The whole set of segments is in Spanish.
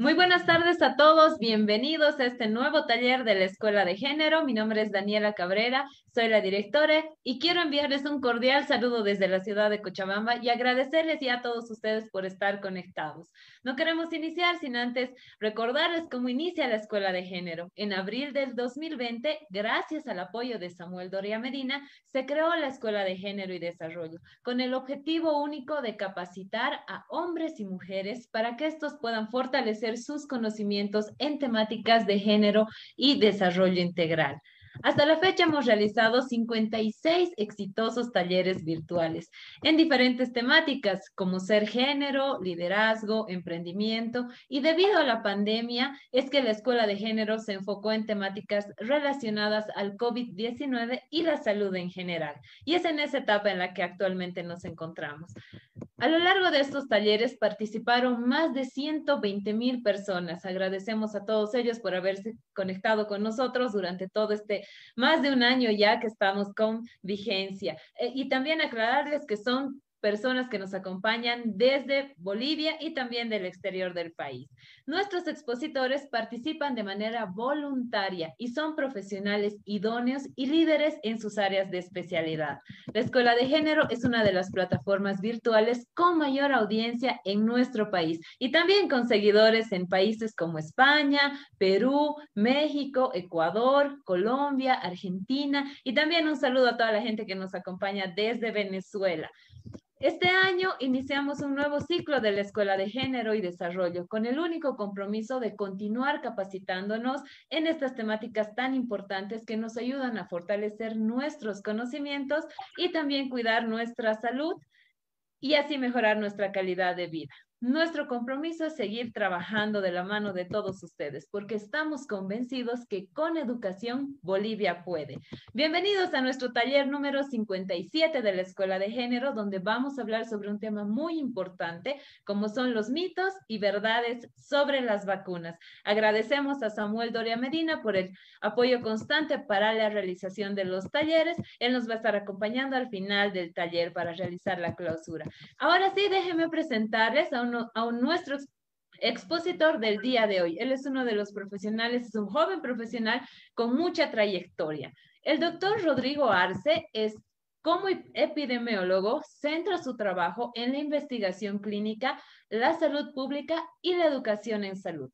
Muy buenas tardes a todos, bienvenidos a este nuevo taller de la Escuela de Género. Mi nombre es Daniela Cabrera, soy la directora y quiero enviarles un cordial saludo desde la ciudad de Cochabamba y agradecerles ya a todos ustedes por estar conectados. No queremos iniciar sin antes recordarles cómo inicia la Escuela de Género. En abril del 2020, gracias al apoyo de Samuel Doria Medina, se creó la Escuela de Género y Desarrollo con el objetivo único de capacitar a hombres y mujeres para que estos puedan fortalecer sus conocimientos en temáticas de género y desarrollo integral. Hasta la fecha hemos realizado 56 exitosos talleres virtuales en diferentes temáticas como ser género, liderazgo, emprendimiento y debido a la pandemia es que la Escuela de Género se enfocó en temáticas relacionadas al COVID-19 y la salud en general. Y es en esa etapa en la que actualmente nos encontramos. A lo largo de estos talleres participaron más de 120 mil personas. Agradecemos a todos ellos por haberse conectado con nosotros durante todo este más de un año ya que estamos con vigencia. Eh, y también aclararles que son personas que nos acompañan desde Bolivia y también del exterior del país. Nuestros expositores participan de manera voluntaria y son profesionales idóneos y líderes en sus áreas de especialidad. La Escuela de Género es una de las plataformas virtuales con mayor audiencia en nuestro país y también con seguidores en países como España, Perú, México, Ecuador, Colombia, Argentina y también un saludo a toda la gente que nos acompaña desde Venezuela. Este año iniciamos un nuevo ciclo de la Escuela de Género y Desarrollo con el único compromiso de continuar capacitándonos en estas temáticas tan importantes que nos ayudan a fortalecer nuestros conocimientos y también cuidar nuestra salud y así mejorar nuestra calidad de vida. Nuestro compromiso es seguir trabajando de la mano de todos ustedes, porque estamos convencidos que con educación Bolivia puede. Bienvenidos a nuestro taller número 57 de la Escuela de Género, donde vamos a hablar sobre un tema muy importante, como son los mitos y verdades sobre las vacunas. Agradecemos a Samuel Doria Medina por el apoyo constante para la realización de los talleres. Él nos va a estar acompañando al final del taller para realizar la clausura. Ahora sí, déjenme presentarles a un a nuestro expositor del día de hoy. Él es uno de los profesionales, es un joven profesional con mucha trayectoria. El doctor Rodrigo Arce es como epidemiólogo, centra su trabajo en la investigación clínica, la salud pública y la educación en salud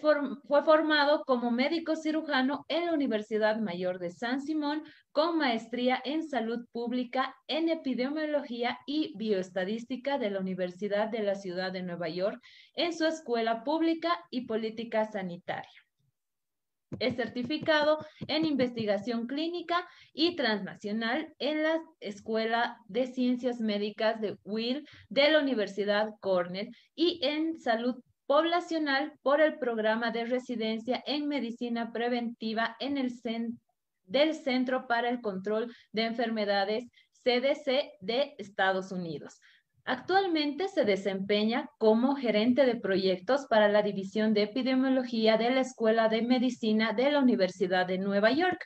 fue formado como médico cirujano en la Universidad Mayor de San Simón con maestría en salud pública en epidemiología y bioestadística de la Universidad de la Ciudad de Nueva York en su escuela pública y política sanitaria. Es certificado en investigación clínica y transnacional en la Escuela de Ciencias Médicas de Will de la Universidad Cornell y en salud poblacional por el programa de residencia en medicina preventiva en el del Centro para el Control de Enfermedades CDC de Estados Unidos. Actualmente se desempeña como gerente de proyectos para la División de Epidemiología de la Escuela de Medicina de la Universidad de Nueva York,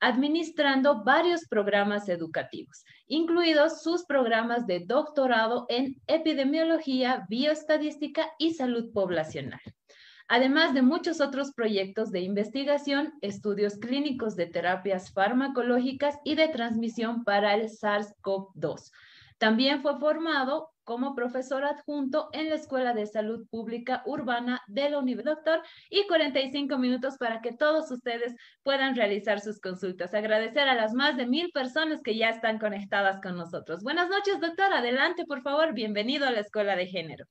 administrando varios programas educativos, incluidos sus programas de doctorado en epidemiología, bioestadística y salud poblacional además de muchos otros proyectos de investigación, estudios clínicos de terapias farmacológicas y de transmisión para el SARS-CoV-2. También fue formado como profesor adjunto en la Escuela de Salud Pública Urbana de la Universidad Doctor y 45 minutos para que todos ustedes puedan realizar sus consultas. Agradecer a las más de mil personas que ya están conectadas con nosotros. Buenas noches, doctor. Adelante, por favor. Bienvenido a la Escuela de Género.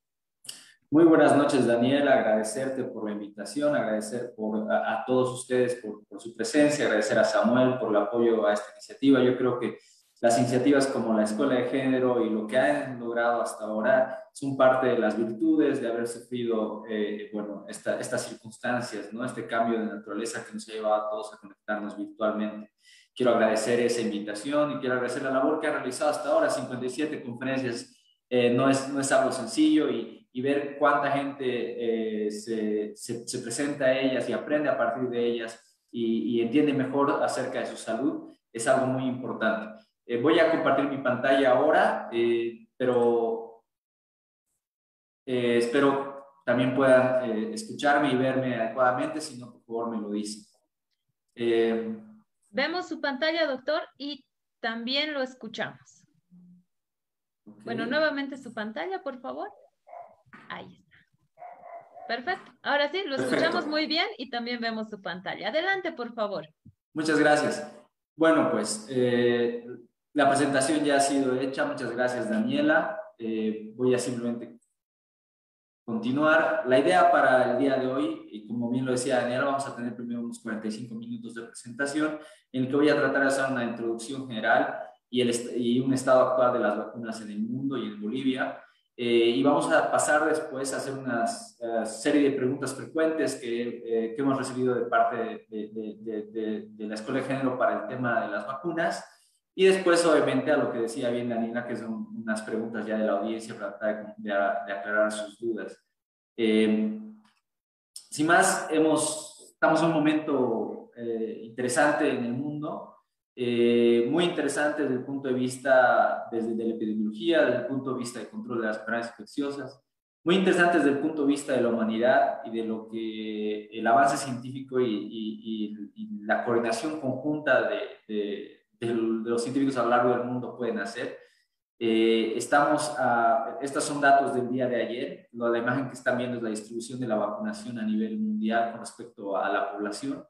Muy buenas noches, Daniel. Agradecerte por la invitación, agradecer por, a, todos ustedes por, por su presencia, agradecer a Samuel por el apoyo a esta iniciativa. Yo creo que las iniciativas como la Escuela de Género y lo que han logrado hasta ahora son parte de las virtudes de haber sufrido, eh, bueno, estas circunstancias, ¿no? Este cambio de naturaleza que nos ha llevado a todos a conectarnos virtualmente. Quiero agradecer esa invitación y quiero agradecer la labor que ha realizado hasta ahora, 57 conferencias, eh, no, es, no es algo sencillo y, y ver cuánta gente eh, se, se, presenta a ellas y aprende a partir de ellas y, y entiende mejor acerca de su salud es algo muy importante. Eh, voy a compartir mi pantalla ahora, eh, pero eh, espero también puedan escucharme y verme adecuadamente, si no, por favor me lo dicen. Vemos su pantalla, doctor, y también lo escuchamos. Bueno, nuevamente su pantalla, por favor. Ahí está. Perfecto. Ahora sí, lo escuchamos muy bien y también vemos su pantalla. Adelante, por favor. Muchas gracias. Bueno, pues eh, la presentación ya ha sido hecha. Muchas gracias, Daniela. Eh, voy a simplemente continuar. La idea para el día de hoy, y como bien lo decía Daniela, vamos a tener primero unos 45 minutos de presentación en el que voy a tratar de hacer una introducción general y, el, y un estado actual de las vacunas en el mundo y en Bolivia. Eh, y vamos a pasar después a hacer una uh, serie de preguntas frecuentes que, eh, que, hemos recibido de parte de, de, de, la Escuela de Género para el tema de las vacunas. Y después, obviamente, a lo que decía bien Daniela, que son unas preguntas ya de la audiencia para tratar de, aclarar sus dudas. Eh, sin más, hemos, estamos en un momento eh, interesante en el mundo, eh, muy interesante desde el punto de vista desde de la epidemiología, desde el punto de vista del control de las enfermedades infecciosas, muy interesante desde el punto de vista de la humanidad y de lo que el avance científico y, y, y la coordinación conjunta de de, los científicos a lo largo del mundo pueden hacer. Eh, estamos a, estos son datos del día de ayer. La imagen que están viendo es la distribución de la vacunación a nivel mundial con respecto a la población.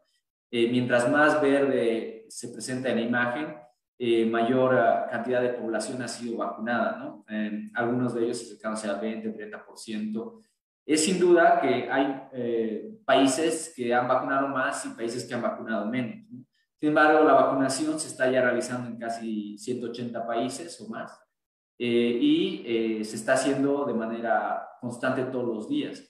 Eh, mientras más verde se presenta en la imagen, eh, mayor cantidad de población ha sido vacunada, ¿no? algunos de ellos acercándose al 20, 30%. Es sin duda que hay países que han vacunado más y países que han vacunado menos. ¿no? Sin embargo, la vacunación se está ya realizando en casi 180 países o más eh, y eh, se está haciendo de manera constante todos los días.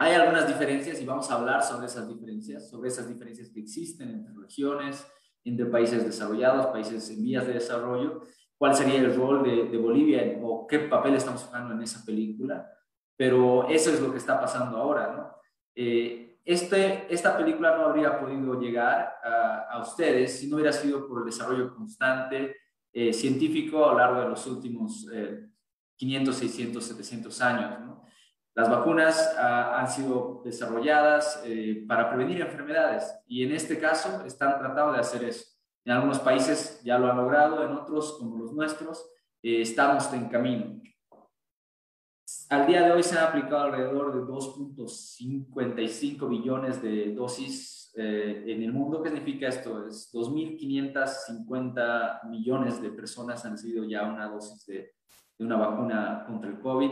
Hay algunas diferencias y vamos a hablar sobre esas diferencias, sobre esas diferencias que existen entre regiones, entre países desarrollados, países en vías de desarrollo, cuál sería el rol de, Bolivia o qué papel estamos jugando en esa película. Pero eso es lo que está pasando ahora, ¿no? Eh, este, esta película no habría podido llegar a, ustedes si no hubiera sido por el desarrollo constante eh, científico a lo largo de los últimos 500, 600, 700 años. Las vacunas ah, han sido desarrolladas eh, para prevenir enfermedades y en este caso están tratando de hacer eso. En algunos países ya lo han logrado, en otros, como los nuestros, eh, estamos en camino. Al día de hoy se han aplicado alrededor de 2.55 billones de dosis eh, en el mundo. ¿Qué significa esto? Es 2.550 millones de personas han recibido ya una dosis de, de una vacuna contra el COVID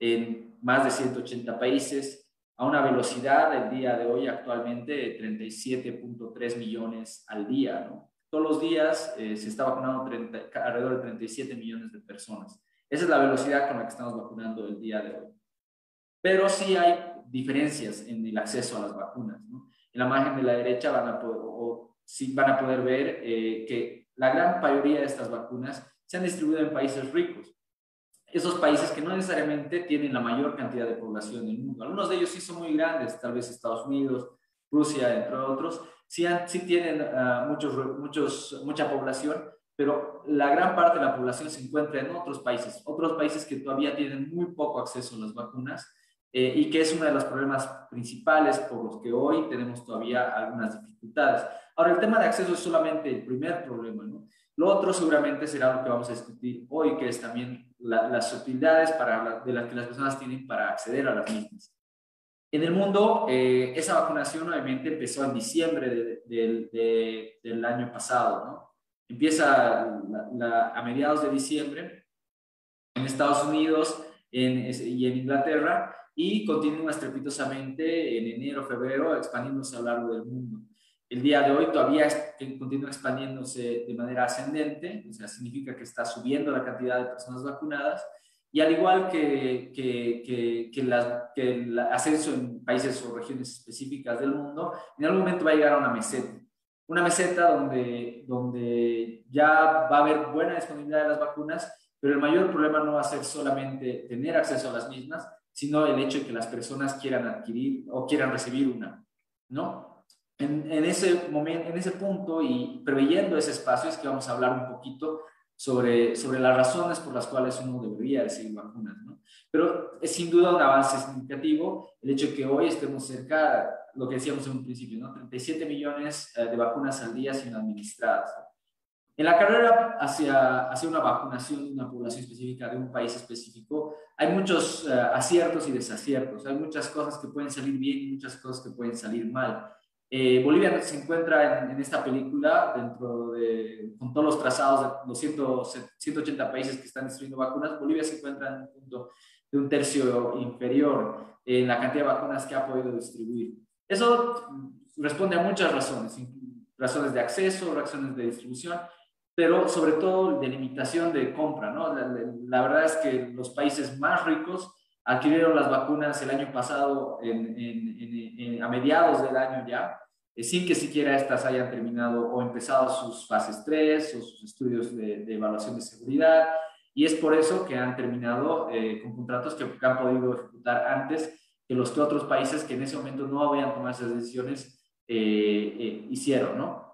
en más de 180 países a una velocidad el día de hoy actualmente de 37.3 millones al día. ¿no? Todos los días eh, se está vacunando alrededor de 37 millones de personas. Esa es la velocidad con la que estamos vacunando el día de hoy. Pero sí hay diferencias en el acceso a las vacunas. En la imagen de la derecha van a poder, o, sí van a poder ver eh, que la gran mayoría de estas vacunas se han distribuido en países ricos. Esos países que no necesariamente tienen la mayor cantidad de población del mundo. Algunos de ellos sí son muy grandes, tal vez Estados Unidos, Rusia, entre otros, sí, sí tienen uh, muchos, muchos, mucha población, pero la gran parte de la población se encuentra en otros países, otros países que todavía tienen muy poco acceso a las vacunas eh, y que es uno de los problemas principales por los que hoy tenemos todavía algunas dificultades. Ahora, el tema de acceso es solamente el primer problema, ¿no? Lo otro seguramente será lo que vamos a discutir hoy, que es también las utilidades para, de las que las personas tienen para acceder a las mismas. En el mundo, eh, esa vacunación obviamente empezó en diciembre del año pasado, ¿no? Empieza a mediados de diciembre en Estados Unidos y en Inglaterra y continúa estrepitosamente en enero, febrero, expandiéndose a lo largo del mundo. El día de hoy todavía continúa expandiéndose de manera ascendente, o sea, significa que está subiendo la cantidad de personas vacunadas y al igual que, que, que, que el ascenso en países o regiones específicas del mundo, en algún momento va a llegar a una meseta una meseta donde, donde ya va a haber buena disponibilidad de las vacunas, pero el mayor problema no va a ser solamente tener acceso a las mismas, sino el hecho de que las personas quieran adquirir o quieran recibir una, ¿no? En, ese momento, en ese punto y preveyendo ese espacio es que vamos a hablar un poquito sobre, sobre las razones por las cuales uno debería recibir vacunas, ¿no? Pero es sin duda un avance significativo el hecho de que hoy estemos cerca, lo que decíamos en un principio, ¿no? 37 millones eh, de vacunas al día siendo administradas. En la carrera hacia, hacia una vacunación de una población específica, de un país específico, hay muchos eh, aciertos y desaciertos. Hay muchas cosas que pueden salir bien y muchas cosas que pueden salir mal. Eh, Bolivia se encuentra en, esta película dentro de, con todos los trazados de los 180 países que están distribuyendo vacunas, Bolivia se encuentra en un punto de un tercio inferior en la cantidad de vacunas que ha podido distribuir. Eso responde a muchas razones, razones de acceso, razones de distribución, pero sobre todo de limitación de compra. ¿no? La, verdad es que los países más ricos adquirieron las vacunas el año pasado a mediados del año ya, eh, sin que siquiera estas hayan terminado o empezado sus fases 3 o sus estudios de, evaluación de seguridad. Y es por eso que han terminado eh, con contratos que han podido ejecutar antes que los que otros países que en ese momento no habían tomado esas decisiones eh, hicieron, ¿no?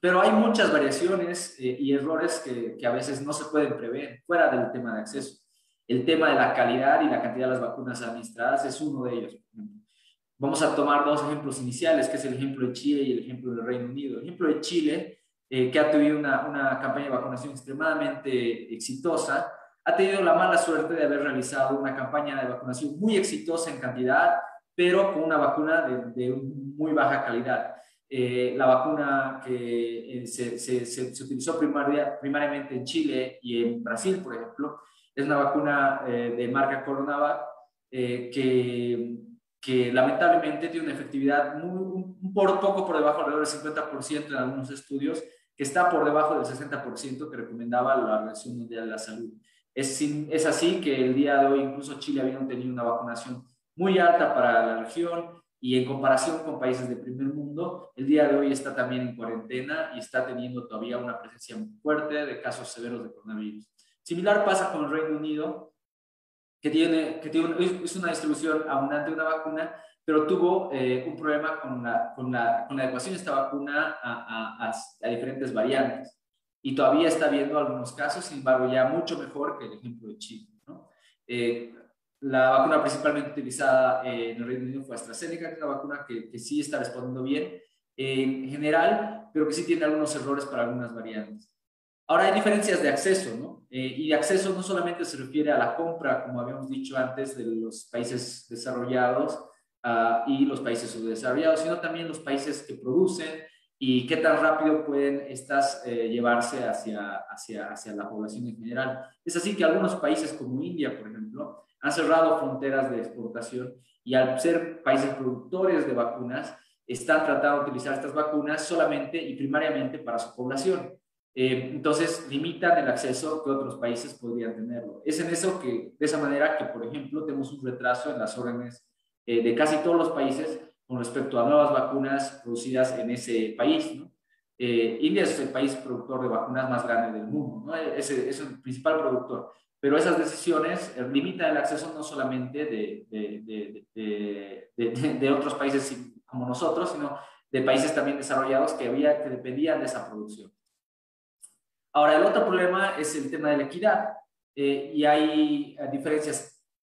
Pero hay muchas variaciones eh, y errores que, que, a veces no se pueden prever fuera del tema de acceso. El tema de la calidad y la cantidad de las vacunas administradas es uno de ellos. Vamos a tomar dos ejemplos iniciales, que es el ejemplo de Chile y el ejemplo del Reino Unido. El ejemplo de Chile, eh, que ha tenido una, una campaña de vacunación extremadamente exitosa, ha tenido la mala suerte de haber realizado una campaña de vacunación muy exitosa en cantidad, pero con una vacuna de, de muy baja calidad. Eh, la vacuna que eh, se, se, utilizó primariamente en Chile y en Brasil, por ejemplo, es una vacuna eh, de marca Coronavac que, que, lamentablemente tiene una efectividad muy, un, por, poco por debajo, alrededor del 50% en algunos estudios, que está por debajo del 60% que recomendaba la Organización Mundial de la Salud. Es, así que el día de hoy incluso Chile había tenido una vacunación muy alta para la región, y en comparación con países de primer mundo, el día de hoy está también en cuarentena y está teniendo todavía una presencia muy fuerte de casos severos de coronavirus. Similar pasa con el Reino Unido, que, tiene, que tiene, es una distribución abundante de una vacuna, pero tuvo eh, un problema con la, con, la, con la adecuación de esta vacuna a, a, a, diferentes variantes. Y todavía está viendo algunos casos, sin embargo, ya mucho mejor que el ejemplo de Chile. ¿no? Eh, la vacuna principalmente utilizada en el Reino Unido fue AstraZeneca, que es una vacuna que, sí está respondiendo bien en general, pero que sí tiene algunos errores para algunas variantes. Ahora hay diferencias de acceso, ¿no? Eh, y de acceso no solamente se refiere a la compra, como habíamos dicho antes, de los países desarrollados uh, y los países subdesarrollados, sino también los países que producen y qué tan rápido pueden estas eh, llevarse hacia, hacia, hacia la población en general. Es así que algunos países como India, por ejemplo, han cerrado fronteras de exportación y al ser países productores de vacunas, están tratando de utilizar estas vacunas solamente y primariamente para su población. Eh, entonces, limitan el acceso que otros países podrían tenerlo. Es en eso que, de esa manera que, por ejemplo, tenemos un retraso en las órdenes eh, de casi todos los países con respecto a nuevas vacunas producidas en ese país. ¿no? Eh, India es el país productor de vacunas más grande del mundo, ¿no? es, es el principal productor pero esas decisiones eh, limitan el acceso no solamente de, de, de, de, otros países como nosotros, sino de países también desarrollados que, había, que dependían de esa producción. Ahora, el otro problema es el tema de la equidad, eh, y hay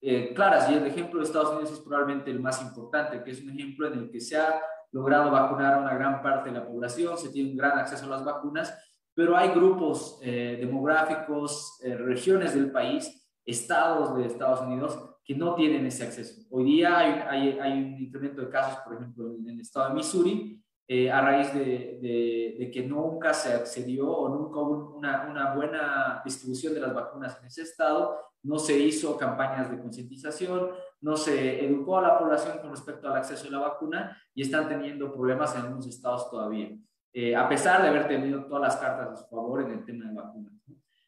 eh, claras, y el ejemplo de Estados Unidos es probablemente el más importante, que es un ejemplo en el que se ha logrado vacunar a una gran parte de la población, se tiene un gran acceso a las vacunas, pero hay grupos eh, demográficos, eh, regiones del país, estados de Estados Unidos que no tienen ese acceso. Hoy día hay, hay un incremento de casos, por ejemplo, en el estado de Missouri, eh, a raíz de, que nunca se accedió o nunca hubo una, buena distribución de las vacunas en ese estado, no se hizo campañas de concientización, no se educó a la población con respecto al acceso a la vacuna y están teniendo problemas en algunos estados todavía. Eh, a pesar de haber tenido todas las cartas a su favor en el tema de vacunas.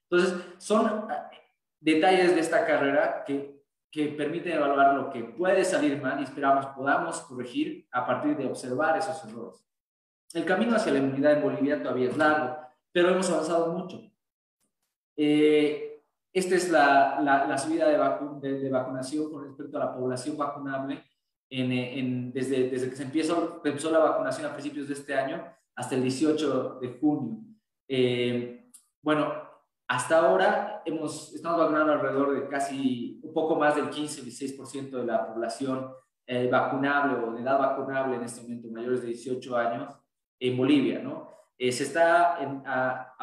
Entonces, son eh, detalles de esta carrera que, que permiten evaluar lo que puede salir mal y esperamos podamos corregir a partir de observar esos errores. El camino hacia la inmunidad en Bolivia todavía es largo, pero hemos avanzado mucho. Eh, esta es la, la, subida de, de, vacunación con respecto a la población vacunable en, en, desde, desde, que se empezó, empezó la vacunación a principios de este año hasta el 18 de junio. Eh, bueno, hasta ahora hemos, estamos vacunando alrededor de casi un poco más del 15-16% de la población eh, vacunable o de edad vacunable en este momento, mayores de 18 años, en Bolivia, ¿no? Eh, se está en, a,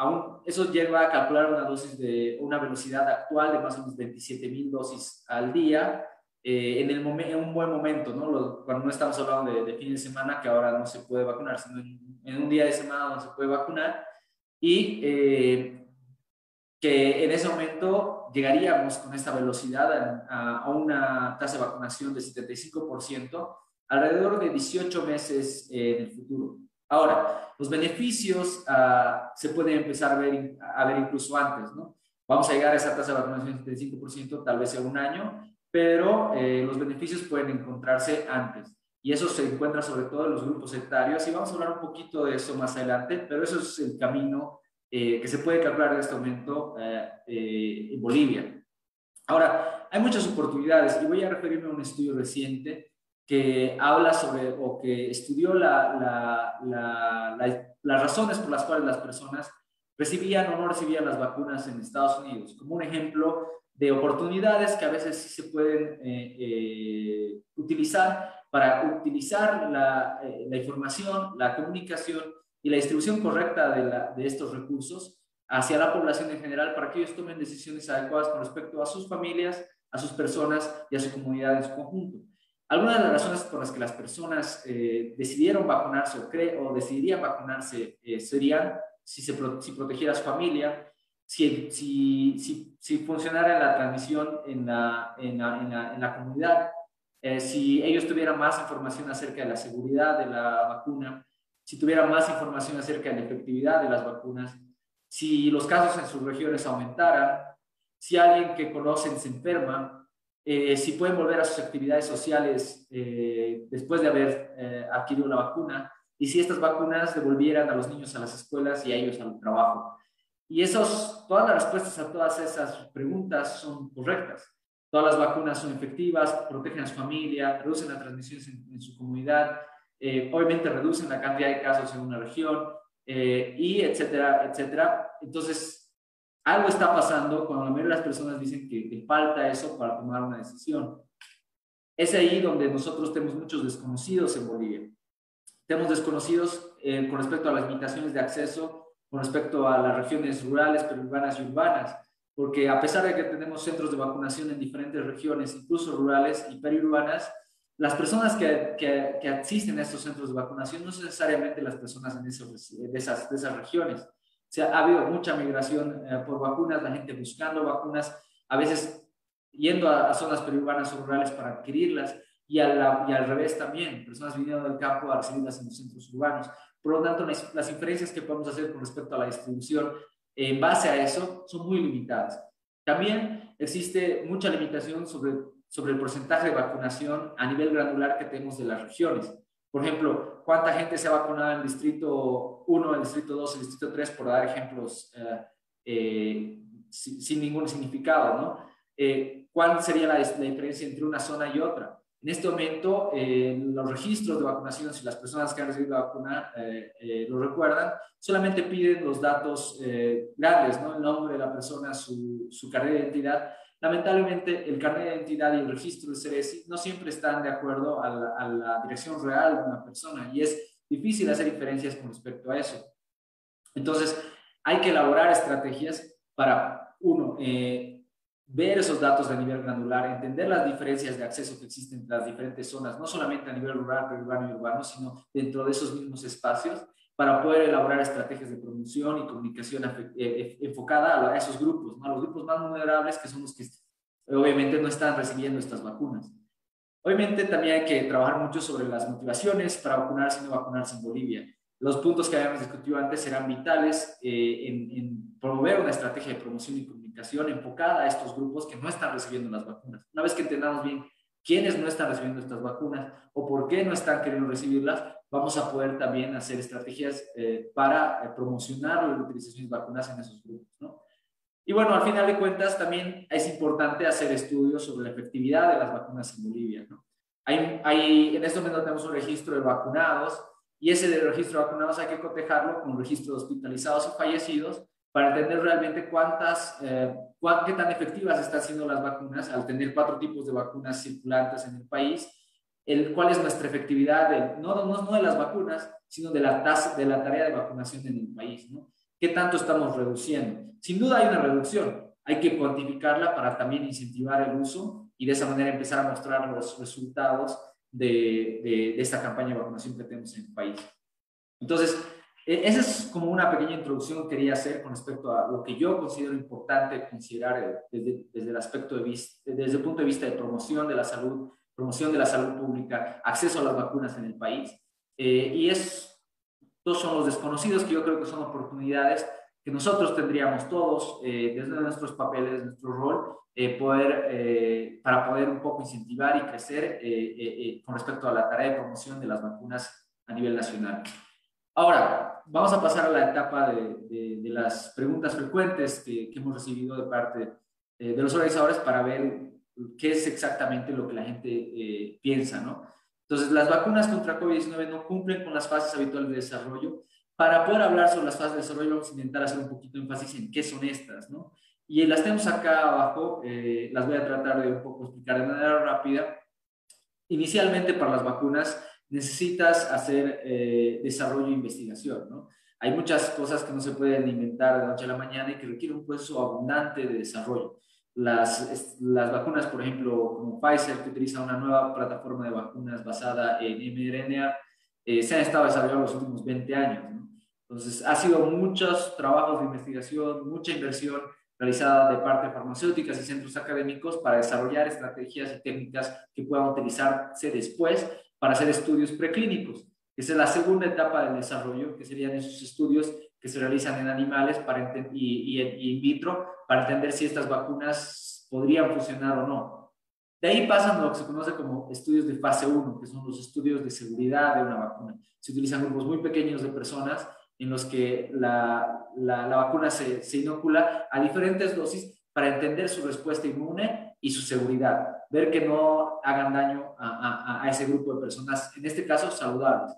eso lleva a calcular una dosis de una velocidad actual de más o menos 27 mil dosis al día eh, en, el en un buen momento, ¿no? cuando no estamos hablando de, de, fin de semana que ahora no se puede vacunar, sino en, un día de semana donde se puede vacunar y que en ese momento llegaríamos con esta velocidad a, una tasa de vacunación de 75% alrededor de 18 meses en el futuro. Ahora, los beneficios ah, se pueden empezar a ver, a ver incluso antes, ¿no? Vamos a llegar a esa tasa de vacunación de 75% tal vez en un año, pero eh, los beneficios pueden encontrarse antes. Y eso se encuentra sobre todo en los grupos etarios y vamos a hablar un poquito de eso más adelante, pero eso es el camino eh, que se puede calcular en este momento eh, eh, en Bolivia. Ahora, hay muchas oportunidades y voy a referirme a un estudio reciente que habla sobre o que estudió la, las razones por las cuales las personas recibían o no recibían las vacunas en Estados Unidos, como un ejemplo de oportunidades que a veces sí se pueden utilizar para utilizar la, la información, la comunicación y la distribución correcta de, estos recursos hacia la población en general para que ellos tomen decisiones adecuadas con respecto a sus familias, a sus personas y a su comunidad en su conjunto. Algunas de las razones por las que las personas eh, decidieron vacunarse o, cre o decidirían vacunarse eh, serían si, se si protegiera a su familia, si, si, si, si funcionara la transmisión en la, en la, en la, comunidad, eh, si ellos tuvieran más información acerca de la seguridad de la vacuna, si tuviera más información acerca de la efectividad de las vacunas, si los casos en sus regiones aumentaran, si alguien que conocen se enferma, eh, si pueden volver a sus actividades sociales eh, después de haber eh, adquirido la vacuna, y si estas vacunas devolvieran a los niños a las escuelas y a ellos al trabajo. Y esos, todas las respuestas a todas esas preguntas son correctas. Todas las vacunas son efectivas, protegen a su familia, reducen la transmisión en su comunidad, eh, obviamente reducen la cantidad de casos en una región, eh, y etcétera, etcétera. Entonces, algo está pasando cuando la mayoría de las personas dicen que, que falta eso para tomar una decisión. Es ahí donde nosotros tenemos muchos desconocidos en Bolivia. Tenemos desconocidos eh, con respecto a las limitaciones de acceso, con respecto a las regiones rurales, periurbanas y urbanas, porque a pesar de que tenemos centros de vacunación en diferentes regiones, incluso rurales y periurbanas, las personas que, que, que, asisten a estos centros de vacunación no son necesariamente las personas en esos, de, esas, de esas regiones. O sea, ha habido mucha migración eh, por vacunas, la gente buscando vacunas, a veces yendo a, zonas periurbanas o rurales para adquirirlas, y, al revés también, personas viniendo del campo a recibirlas en los centros urbanos. Por lo tanto, las, las inferencias que podemos hacer con respecto a la distribución en base a eso son muy limitadas. También existe mucha limitación sobre sobre el porcentaje de vacunación a nivel granular que tenemos de las regiones. Por ejemplo, cuánta gente se ha vacunado en el distrito 1, en el distrito 2, en el distrito 3, por dar ejemplos eh, eh, sin, ningún significado, ¿no? Eh, ¿Cuál sería la, diferencia entre una zona y otra? En este momento, los registros de vacunación, si las personas que han recibido la vacuna lo recuerdan, solamente piden los datos grandes, ¿no? El nombre de la persona, su, su carrera de identidad, Lamentablemente, el carnet de identidad y el registro de CERESI no siempre están de acuerdo a la, dirección real de una persona y es difícil hacer diferencias con respecto a eso. Entonces, hay que elaborar estrategias para, uno, eh, ver esos datos a nivel granular, entender las diferencias de acceso que existen entre las diferentes zonas, no solamente a nivel rural, urbano y urbano, sino dentro de esos mismos espacios, para poder elaborar estrategias de promoción y comunicación eh, eh, enfocada a esos grupos, a los grupos más vulnerables que son los que obviamente no están recibiendo estas vacunas. Obviamente también hay que trabajar mucho sobre las motivaciones para vacunarse y no vacunarse en Bolivia. Los puntos que habíamos discutido antes serán vitales eh, en, en, promover una estrategia de promoción y comunicación enfocada a estos grupos que no están recibiendo las vacunas. Una vez que entendamos bien quiénes no están recibiendo estas vacunas o por qué no están queriendo recibirlas, vamos a poder también hacer estrategias eh, para eh, promocionar la utilización de vacunas en esos grupos. ¿no? Y bueno, al final de cuentas también es importante hacer estudios sobre la efectividad de las vacunas en Bolivia. ¿no? Hay, hay, en este momento tenemos un registro de vacunados y ese registro de vacunados hay que cotejarlo con registro de hospitalizados y fallecidos para entender realmente cuántas, eh, qué tan efectivas están siendo las vacunas al tener cuatro tipos de vacunas circulantes en el país, el, cuál es nuestra efectividad, de, no, no, no de las vacunas, sino de la, tasa, de la tarea de vacunación en el país, ¿no? ¿Qué tanto estamos reduciendo? Sin duda hay una reducción, hay que cuantificarla para también incentivar el uso y de esa manera empezar a mostrar los resultados de, de, esta campaña de vacunación que tenemos en el país. Entonces, e, esa es como una pequeña introducción que quería hacer con respecto a lo que yo considero importante considerar eh, desde, desde el aspecto de vista, desde el punto de vista de promoción de la salud, promoción de la salud pública, acceso a las vacunas en el país. Eh, y es, todos son los desconocidos que yo creo que son oportunidades que nosotros tendríamos todos, eh, desde nuestros papeles, nuestro rol, poder, para poder un poco incentivar y crecer con respecto a la tarea de promoción de las vacunas a nivel nacional. Ahora, vamos a pasar a la etapa de, de, las preguntas frecuentes que, que, hemos recibido de parte eh, de los organizadores para ver qué es exactamente lo que la gente eh, piensa, ¿no? Entonces, las vacunas contra COVID-19 no cumplen con las fases habituales de desarrollo. Para poder hablar sobre las fases de desarrollo, vamos a intentar hacer un poquito de énfasis en qué son estas, ¿no? Y las tenemos acá abajo, eh, las voy a tratar de un poco explicar de manera rápida. Inicialmente, para las vacunas, necesitas hacer eh, desarrollo e investigación, ¿no? Hay muchas cosas que no se pueden inventar de noche a la mañana y que requieren un proceso abundante de desarrollo. Las, las vacunas, por ejemplo, como Pfizer, que utiliza una nueva plataforma de vacunas basada en mRNA, eh, se han estado desarrollando los últimos 20 años. Entonces, ha sido muchos trabajos de investigación, mucha inversión realizada de parte de farmacéuticas y centros académicos para desarrollar estrategias y técnicas que puedan utilizarse después para hacer estudios preclínicos. Esa es la segunda etapa del desarrollo, que serían esos estudios que se realizan en animales para y, y, in vitro para entender si estas vacunas podrían funcionar o no. De ahí pasan lo que se conoce como estudios de fase 1, que son los estudios de seguridad de una vacuna. Se utilizan grupos muy pequeños de personas en los que la, la, vacuna se, se inocula a diferentes dosis para entender su respuesta inmune y su seguridad ver que no hagan daño a, ese grupo de personas, en este caso saludables.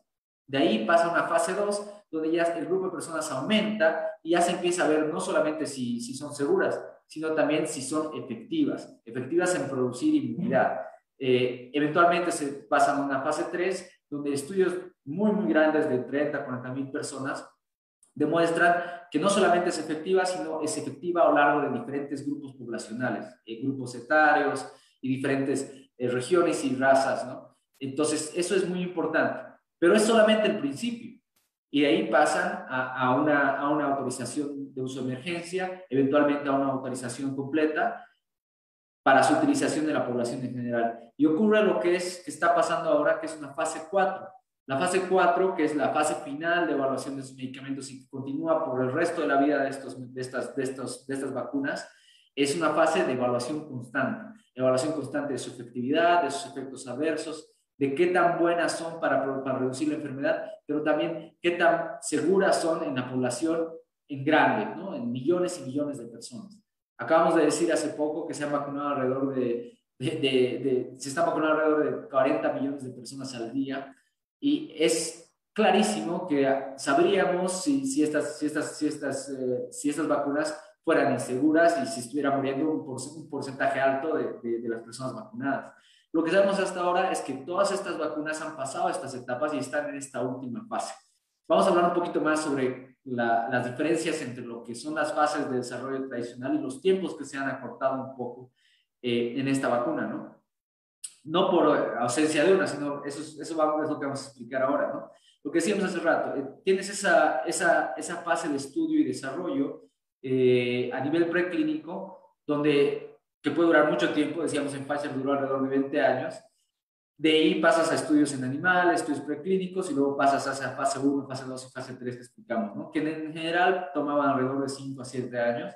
De ahí pasa una fase 2, donde ya el grupo de personas aumenta y ya se empieza a ver no solamente si, si son seguras, sino también si son efectivas, efectivas en producir inmunidad. Eh, eventualmente se pasa a una fase 3, donde estudios muy, muy grandes de 30 a 40 mil personas demuestran que no solamente es efectiva, sino es efectiva a lo largo de diferentes grupos poblacionales, eh, grupos etarios, y diferentes eh, regiones y razas, ¿no? Entonces, eso es muy importante, pero es solamente el principio. Y de ahí pasan a, una, a una autorización de uso de emergencia, eventualmente a una autorización completa para su utilización de la población en general. Y ocurre lo que, es, que está pasando ahora, que es una fase 4. La fase 4, que es la fase final de evaluación de esos medicamentos y que continúa por el resto de la vida de, estos, de, estas, de, estos, de estas vacunas, es una fase de evaluación constante evaluación constante de su efectividad, de sus efectos adversos, de qué tan buenas son para, para reducir la enfermedad, pero también qué tan seguras son en la población en grande, ¿no? en millones y millones de personas. Acabamos de decir hace poco que se han vacunado alrededor de, de, de, se están vacunando alrededor de 40 millones de personas al día y es clarísimo que sabríamos si, si, estas, si, estas, si, estas, eh, si estas vacunas fueran inseguras y si estuviera muriendo un, porcentaje alto de, de, las personas vacunadas. Lo que sabemos hasta ahora es que todas estas vacunas han pasado estas etapas y están en esta última fase. Vamos a hablar un poquito más sobre las diferencias entre lo que son las fases de desarrollo tradicional y los tiempos que se han acortado un poco eh, en esta vacuna, ¿no? No por ausencia de una, sino eso, eso es lo que vamos a explicar ahora, ¿no? Lo que decíamos hace rato, eh, tienes esa, esa, esa fase de estudio y desarrollo eh, a nivel preclínico, donde, que puede durar mucho tiempo, decíamos en Pfizer duró alrededor de 20 años, de ahí pasas a estudios en animales, estudios preclínicos y luego pasas a fase 1, fase 2 y fase 3 que explicamos, ¿no? que en general tomaban alrededor de 5 a 7 años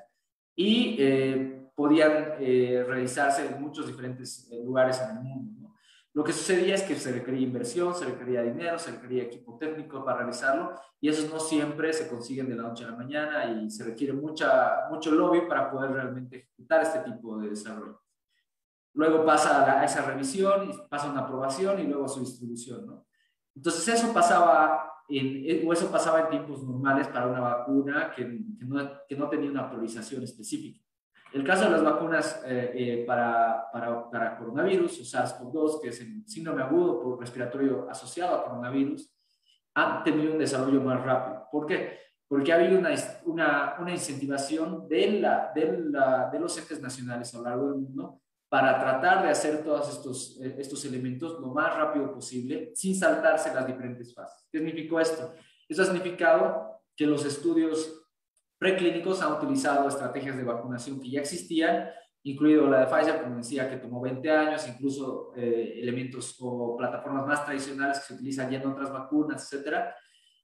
y eh, podían eh, realizarse en muchos diferentes lugares en el mundo. Lo que sucedía es que se requería inversión, se requería dinero, se requería equipo técnico para realizarlo y esos no siempre se consiguen de la noche a la mañana y se requiere mucha, mucho lobby para poder realmente ejecutar este tipo de desarrollo. Luego pasa a, esa revisión, y pasa a una aprobación y luego a su distribución. ¿no? Entonces eso pasaba en, o eso pasaba en tiempos normales para una vacuna que, que, no, que no tenía una priorización específica. El caso de las vacunas eh, eh, para, para, para, coronavirus, o SARS-CoV-2, que es el síndrome agudo por respiratorio asociado a coronavirus, han tenido un desarrollo más rápido. ¿Por qué? Porque ha habido una, una, una incentivación de, la, de, la, de los entes nacionales a lo largo del mundo para tratar de hacer todos estos, eh, estos elementos lo más rápido posible sin saltarse las diferentes fases. ¿Qué significó esto? Eso ha significado que los estudios preclínicos han utilizado estrategias de vacunación que ya existían, incluido la de Pfizer, como decía, que tomó 20 años, incluso eh, elementos o plataformas más tradicionales que se utilizan ya en otras vacunas, etcétera,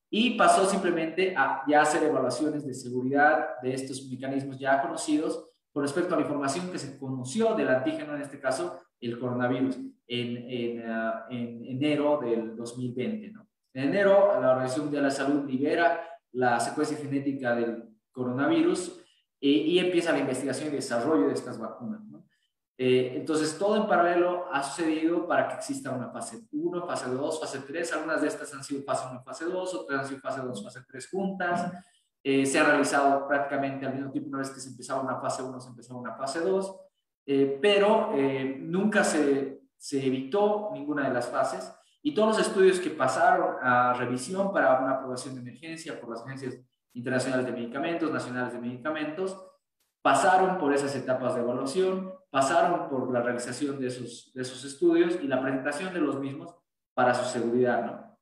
y pasó simplemente a ya hacer evaluaciones de seguridad de estos mecanismos ya conocidos con respecto a la información que se conoció del antígeno, en este caso el coronavirus, en, en, ah, en enero del 2020. ¿no? En enero, la Organización de la Salud libera la secuencia genética del coronavirus eh, y empieza la investigación y desarrollo de estas vacunas. Eh, entonces, todo en paralelo ha sucedido para que exista una fase 1, fase 2, fase 3. Algunas de estas han sido fase 1, fase 2, otras han sido fase 2, fase 3 juntas. Eh, se ha realizado prácticamente al mismo tiempo, una vez que se empezaba una fase 1, se empezaba una fase 2, pero nunca se, se evitó ninguna de las fases y todos los estudios que pasaron a revisión para una aprobación de emergencia por las agencias internacionales de medicamentos, nacionales de medicamentos, pasaron por esas etapas de evaluación, pasaron por la realización de esos, de esos estudios y la presentación de los mismos para su seguridad. ¿no?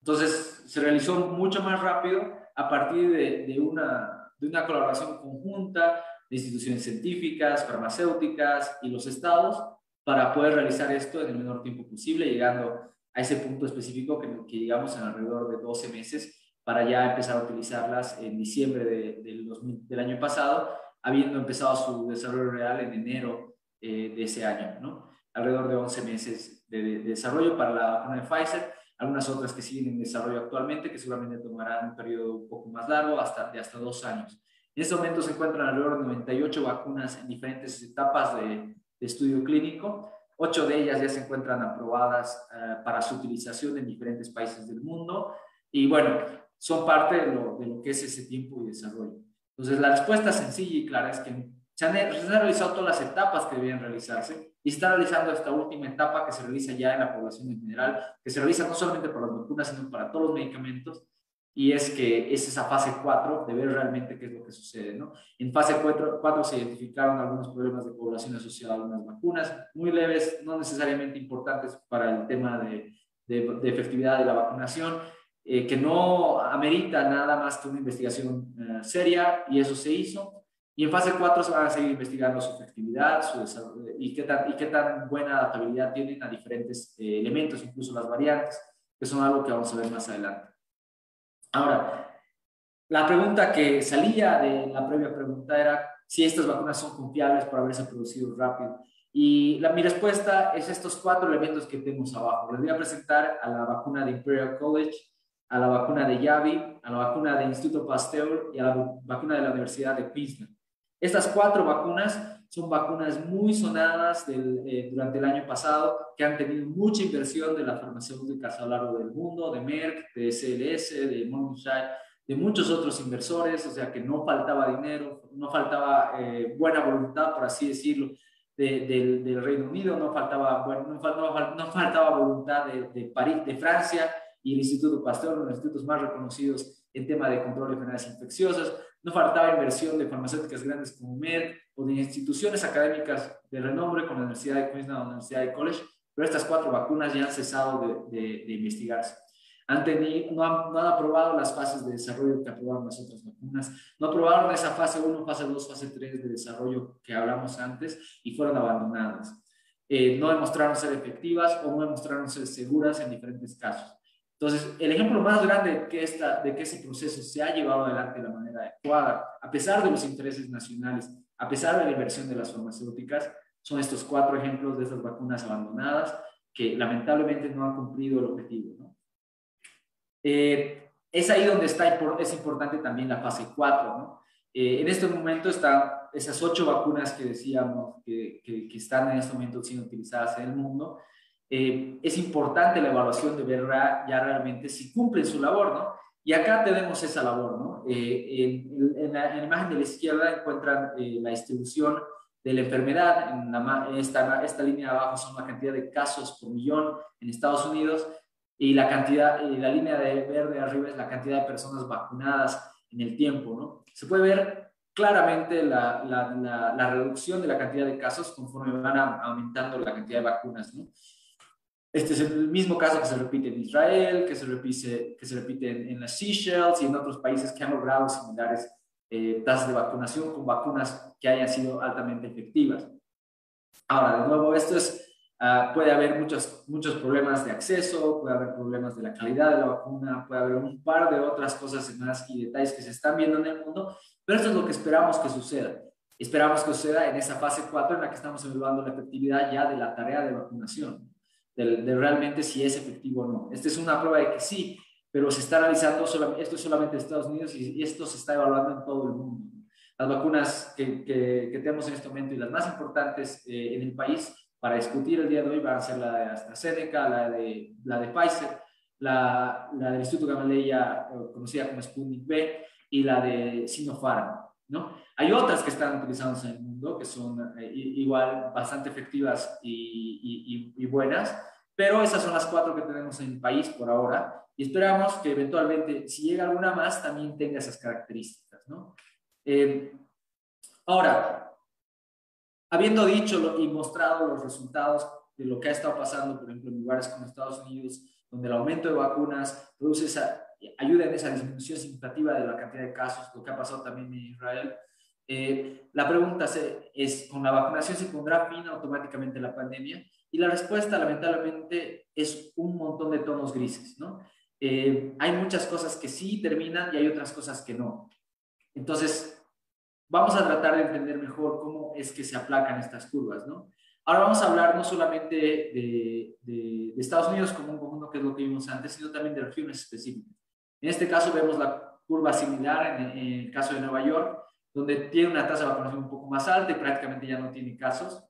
Entonces, se realizó mucho más rápido a partir de, de, una, de una colaboración conjunta de instituciones científicas, farmacéuticas y los estados para poder realizar esto en el menor tiempo posible, llegando a ese punto específico que, que llegamos en alrededor de 12 meses para ya empezar a utilizarlas en diciembre del, del año pasado, habiendo empezado su desarrollo real en enero eh, de ese año, ¿no? Alrededor de 11 meses de, desarrollo para la vacuna de Pfizer, algunas otras que siguen en desarrollo actualmente, que seguramente tomarán un periodo un poco más largo, hasta, de hasta dos años. En este momento se encuentran alrededor de 98 vacunas en diferentes etapas de, de estudio clínico. Ocho de ellas ya se encuentran aprobadas eh, para su utilización en diferentes países del mundo. Y bueno, son parte de lo, de lo que es ese tiempo y desarrollo. Entonces, la respuesta sencilla y clara es que se han, realizado todas las etapas que debían realizarse y está realizando esta última etapa que se realiza ya en la población en general, que se realiza no solamente para las vacunas, sino para todos los medicamentos, y es que es esa fase 4 de ver realmente qué es lo que sucede. ¿no? En fase 4, 4 se identificaron algunos problemas de población asociados a algunas vacunas, muy leves, no necesariamente importantes para el tema de, de efectividad de la vacunación, eh, que no amerita nada más que una investigación eh, seria y eso se hizo. Y en fase 4 se van a seguir investigando su efectividad su y, qué tan, y qué tan buena adaptabilidad tienen a diferentes eh, elementos, incluso las variantes, que son algo que vamos a ver más adelante. Ahora, la pregunta que salía de la previa pregunta era si estas vacunas son confiables por haberse producido rápido. Y la, mi respuesta es estos cuatro elementos que tenemos abajo. Les voy a presentar a la vacuna de Imperial College, a la vacuna de Yavi, a la vacuna del Instituto Pasteur y a la vacuna de la Universidad de Queensland. Estas cuatro vacunas son vacunas muy sonadas eh, durante el año pasado, que han tenido mucha inversión de las farmacéuticas a lo largo del mundo, de Merck, de SLS, de Monsanto, de muchos otros inversores, o sea que no faltaba dinero, no faltaba eh, buena voluntad, por así decirlo, del Reino Unido, no faltaba, no, faltaba, no faltaba voluntad de, de, París, de Francia, y el Instituto Pasteur, uno de los institutos más reconocidos en tema de control de enfermedades infecciosas. No faltaba inversión de farmacéuticas grandes como Merck o de instituciones académicas de renombre como la Universidad de Queensland o la Universidad de College, pero estas cuatro vacunas ya han cesado de, de, investigarse. Han tenido, no, han, no, han, aprobado las fases de desarrollo que aprobaron las otras vacunas, no aprobaron esa fase 1, fase 2, fase 3 de desarrollo que hablamos antes y fueron abandonadas. Eh, no demostraron ser efectivas o no demostraron ser seguras en diferentes casos. Entonces, el ejemplo más grande de que ese proceso se ha llevado adelante de la manera adecuada, a pesar de los intereses nacionales, a pesar de la inversión de las farmacéuticas, son estos cuatro ejemplos de estas vacunas abandonadas que lamentablemente no han cumplido el objetivo. Eh, es ahí donde está, es importante también la fase 4. ¿no? Eh, en este momento están esas ocho vacunas que decíamos que están en este momento siendo utilizadas en el mundo eh, es importante la evaluación de ver ya realmente si cumplen su labor, ¿no? Y acá tenemos esa labor, ¿no? Eh, en, la, imagen de la izquierda encuentran eh, la distribución de la enfermedad. En, esta, esta línea de abajo son la cantidad de casos por millón en Estados Unidos y la cantidad, la línea de verde arriba es la cantidad de personas vacunadas en el tiempo, ¿no? Se puede ver claramente la, la, la reducción de la cantidad de casos conforme van aumentando la cantidad de vacunas, ¿no? Este es el mismo caso que se repite en Israel, que se repite, que se repite en, las Seychelles y en otros países que han logrado similares eh, tasas de vacunación con vacunas que hayan sido altamente efectivas. Ahora, de nuevo, esto es, ah, puede haber muchos, muchos problemas de acceso, puede haber problemas de la calidad de la vacuna, puede haber un par de otras cosas más y detalles que se están viendo en el mundo, pero esto es lo que esperamos que suceda. Esperamos que suceda en esa fase 4 en la que estamos evaluando la efectividad ya de la tarea de vacunación de, realmente si es efectivo o no. Esta es una prueba de que sí, pero se está analizando, esto es solamente en Estados Unidos y, esto se está evaluando en todo el mundo. Las vacunas que, que, tenemos en este momento y las más importantes eh, en el país para discutir el día de hoy van a ser la de AstraZeneca, la de, la de Pfizer, la, la del Instituto Gamaleya, eh, conocida como Sputnik B, y la de Sinopharm. ¿no? Hay otras que están utilizándose en mundo que son eh, igual bastante efectivas y, y, buenas, pero esas son las cuatro que tenemos en el país por ahora y esperamos que eventualmente, si llega alguna más, también tenga esas características. ¿no? Eh, ahora, habiendo dicho y mostrado los resultados de lo que ha estado pasando, por ejemplo, en lugares como Estados Unidos, donde el aumento de vacunas produce esa ayuda en esa disminución significativa de la cantidad de casos, lo que ha pasado también en Israel. Eh, la pregunta es, ¿con la vacunación se pondrá fin automáticamente la pandemia? Y la respuesta, lamentablemente, es un montón de tonos grises, ¿no? Eh, hay muchas cosas que sí terminan y hay otras cosas que no. Entonces, vamos a tratar de entender mejor cómo es que se aplacan estas curvas, ¿no? Ahora vamos a hablar no solamente de, de, Estados Unidos como un conjunto, que es lo que vimos antes, sino también de regiones específicas. En este caso vemos la curva similar en, el caso de Nueva York, donde tiene una tasa de vacunación un poco más alta y prácticamente ya no tiene casos,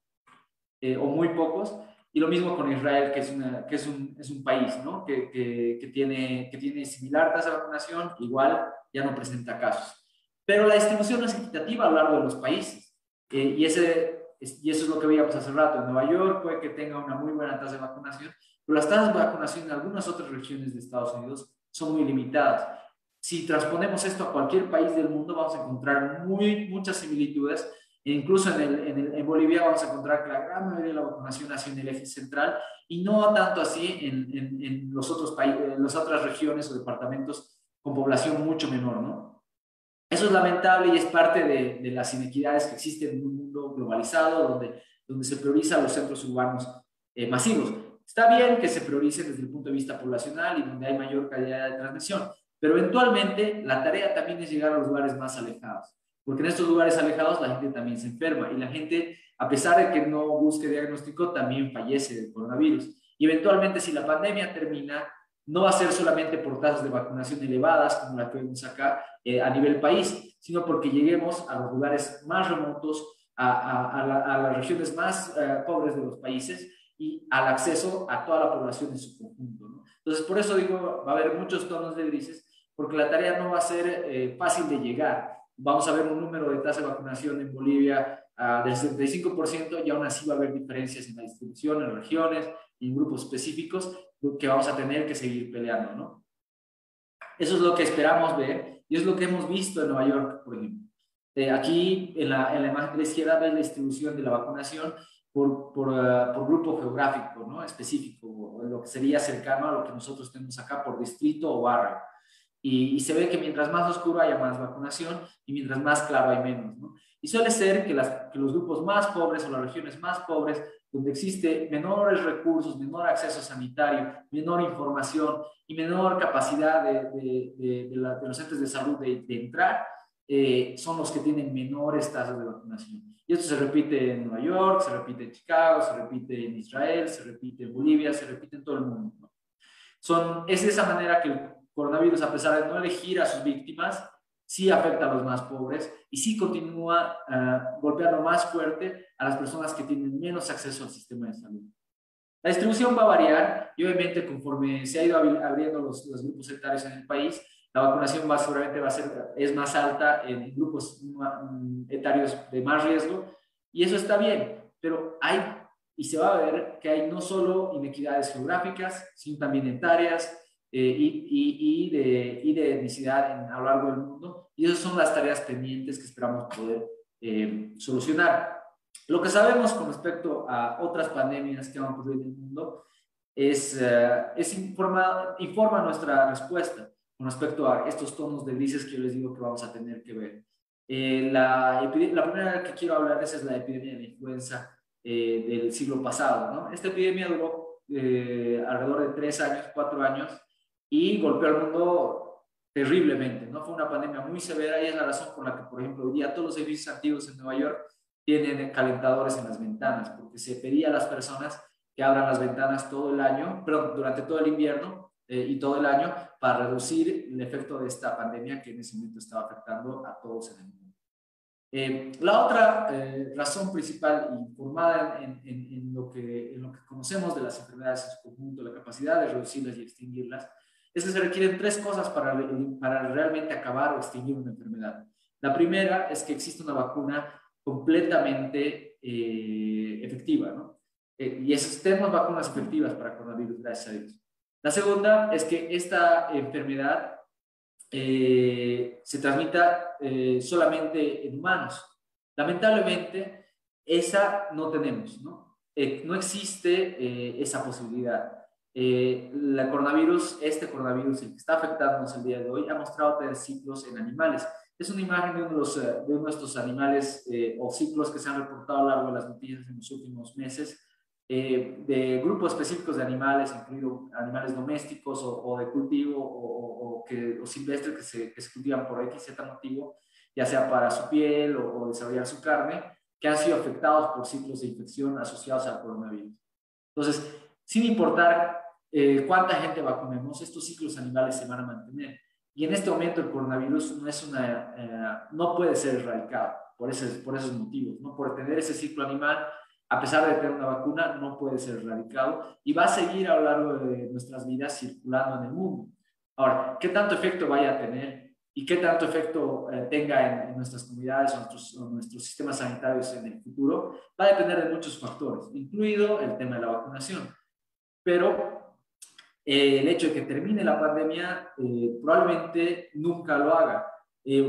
eh, o muy pocos. Y lo mismo con Israel, que es, una, que es, un, es un país ¿no? que, que, tiene, que tiene similar tasa de vacunación, igual ya no presenta casos. Pero la distribución es equitativa a lo largo de los países. Eh, y, ese, y eso es lo que veíamos hace rato. En Nueva York puede que tenga una muy buena tasa de vacunación, pero las tasas de vacunación en algunas otras regiones de Estados Unidos son muy limitadas. Si transponemos esto a cualquier país del mundo, vamos a encontrar muy, muchas similitudes. E incluso en, el, en, Bolivia vamos a encontrar que la gran mayoría de la vacunación nació en el eje central y no tanto así en, en los otros países, en las otras regiones o departamentos con población mucho menor, ¿no? Eso es lamentable y es parte de, de, las inequidades que existen en un mundo globalizado donde, donde se priorizan los centros urbanos eh, masivos. Está bien que se priorice desde el punto de vista poblacional y donde hay mayor calidad de transmisión, pero eventualmente la tarea también es llegar a los lugares más alejados, porque en estos lugares alejados la gente también se enferma y la gente, a pesar de que no busque diagnóstico, también fallece del coronavirus. Y eventualmente si la pandemia termina, no va a ser solamente por tasas de vacunación elevadas, como la que vemos acá eh, a nivel país, sino porque lleguemos a los lugares más remotos, a, a, las regiones más eh, pobres de los países, y al acceso a toda la población en su conjunto. ¿no? Entonces, por eso digo, va a haber muchos tonos de grises, porque la tarea no va a ser eh, fácil de llegar. Vamos a ver un número de tasa de vacunación en Bolivia uh, del 75% y aún así va a haber diferencias en la distribución, en regiones, en grupos específicos, que vamos a tener que seguir peleando, ¿no? Eso es lo que esperamos ver y es lo que hemos visto en Nueva York, por ejemplo. Eh, aquí en la, en la imagen de la izquierda ves la distribución de la vacunación por, por, uh, por, grupo geográfico ¿no? específico, lo que sería cercano a lo que nosotros tenemos acá por distrito o barrio. Y, y, se ve que mientras más oscuro haya más vacunación y mientras más claro hay menos. ¿no? Y suele ser que, las, que los grupos más pobres o las regiones más pobres, donde existe menores recursos, menor acceso sanitario, menor información y menor capacidad de, de, de, de los entes de salud de, entrar, eh, son los que tienen menores tasas de vacunación. Y esto se repite en Nueva York, se repite en Chicago, se repite en Israel, se repite en Bolivia, se repite en todo el mundo. Son, es de esa manera que coronavirus, a pesar de no elegir a sus víctimas, sí afecta a los más pobres y sí continúa uh, golpeando más fuerte a las personas que tienen menos acceso al sistema de salud. La distribución va a variar y obviamente conforme se ha ido abriendo los, los grupos etarios en el país, la vacunación va, seguramente va a ser, es más alta en grupos mm, etarios de más riesgo y eso está bien, pero hay y se va a ver que hay no solo inequidades geográficas, sino también etarias eh, y, y, y, de, y de etnicidad en, a lo largo del mundo. Y esas son las tareas pendientes que esperamos poder eh, solucionar. Lo que sabemos con respecto a otras pandemias que han ocurrido en el mundo es, uh, es informa, informa nuestra respuesta con respecto a estos tonos de grises que yo les digo que vamos a tener que ver. Eh, la, la, primera que quiero hablar es la epidemia de influenza eh, del siglo pasado. ¿no? Esta epidemia duró eh, alrededor de tres años, cuatro años, y golpeó al mundo terriblemente. ¿no? Fue una pandemia muy severa y es la razón por la que, por ejemplo, hoy día todos los edificios antiguos en Nueva York tienen calentadores en las ventanas, porque se pedía a las personas que abran las ventanas todo el año, pero durante todo el invierno eh, y todo el año, para reducir el efecto de esta pandemia que en ese momento estaba afectando a todos en el mundo. Eh, la otra eh, razón principal informada en, en, en, lo que, en lo que conocemos de las enfermedades en su conjunto, la capacidad de reducirlas y extinguirlas, es que se requieren tres cosas para, para realmente acabar o extinguir una enfermedad. La primera es que existe una vacuna completamente eh, efectiva, ¿no? y esos tenemos vacunas efectivas para coronavirus, gracias a Dios. La segunda es que esta enfermedad eh, se transmita eh, solamente en humanos. Lamentablemente, esa no tenemos, ¿no? Eh, no existe esa posibilidad. El coronavirus, este coronavirus, el que está afectándonos el día de hoy, ha mostrado tener ciclos en animales. Es una imagen de uno de, de nuestros animales o ciclos que se han reportado a lo largo de las noticias en los últimos meses eh, de grupos específicos de animales, incluidos animales domésticos o, de cultivo o, que, o silvestres que se, que se, cultivan por X Z motivo, ya sea para su piel o, desarrollar su carne, que han sido afectados por ciclos de infección asociados al coronavirus. Entonces, sin importar eh, cuánta gente vacunemos, estos ciclos animales se van a mantener. Y en este momento el coronavirus no, es una, eh, no puede ser erradicado por, ese, por esos motivos, ¿no? por tener ese ciclo animal a pesar de tener una vacuna, no puede ser erradicado y va a seguir a lo largo de nuestras vidas circulando en el mundo. Ahora, ¿qué tanto efecto vaya a tener y qué tanto efecto eh, tenga en, nuestras comunidades o nuestros, nuestros, sistemas sanitarios en el futuro? Va a depender de muchos factores, incluido el tema de la vacunación. Pero eh, el hecho de que termine la pandemia eh, probablemente nunca lo haga,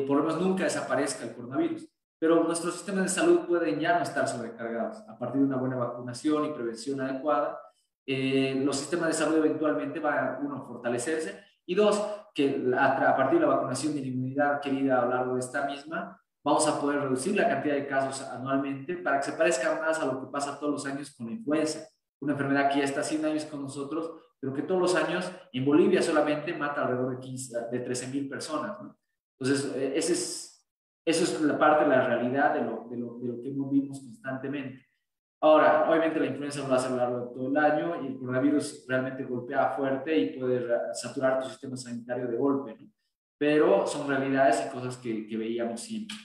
por lo menos nunca desaparezca el coronavirus pero nuestros sistemas de salud pueden ya no estar sobrecargados a partir de una buena vacunación y prevención adecuada. Eh, los sistemas de salud eventualmente van a, uno, fortalecerse y dos, que a, partir de la vacunación y la inmunidad querida a lo largo de esta misma, vamos a poder reducir la cantidad de casos anualmente para que se parezca más a lo que pasa todos los años con la influenza, una enfermedad que ya está 100 años con nosotros, pero que todos los años en Bolivia solamente mata alrededor de, 15, de 13 mil personas. ¿no? Entonces, eh, ese es eso es la parte de la realidad de lo, de lo, de lo que vivimos constantemente. Ahora, obviamente la influenza lo hace a lo largo de todo el año y el coronavirus realmente golpea fuerte y puede saturar tu sistema sanitario de golpe, ¿no? pero son realidades y cosas que, que veíamos siempre.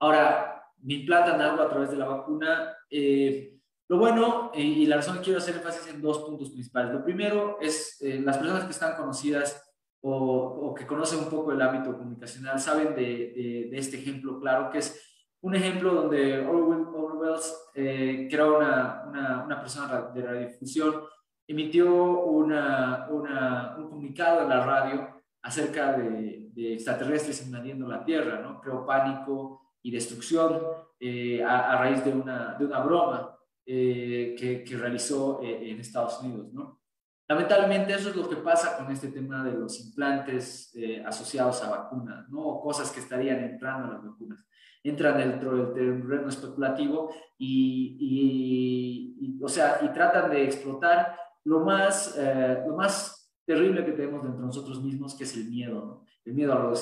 Ahora, me implantan algo a través de la vacuna. Eh, lo bueno, eh, y la razón que quiero hacer énfasis en dos puntos principales. Lo primero es eh, las personas que están conocidas o, que conocen un poco el ámbito comunicacional saben de, de, este ejemplo claro, que es un ejemplo donde Orwell, Wells, eh, que era una, una, una, persona de radiodifusión, emitió una, un comunicado en la radio acerca de, extraterrestres invadiendo la Tierra, ¿no? Creó pánico y destrucción eh, a, raíz de una, de una broma eh, que, que, realizó en Estados Unidos, ¿no? Lamentablemente eso es lo que pasa con este tema de los implantes eh, asociados a vacunas, ¿no? cosas que estarían entrando en las vacunas. Entran dentro del terreno especulativo y, y, o sea, y tratan de explotar lo más, eh, lo más terrible que tenemos dentro de nosotros mismos, que es el miedo, ¿no? El miedo a lo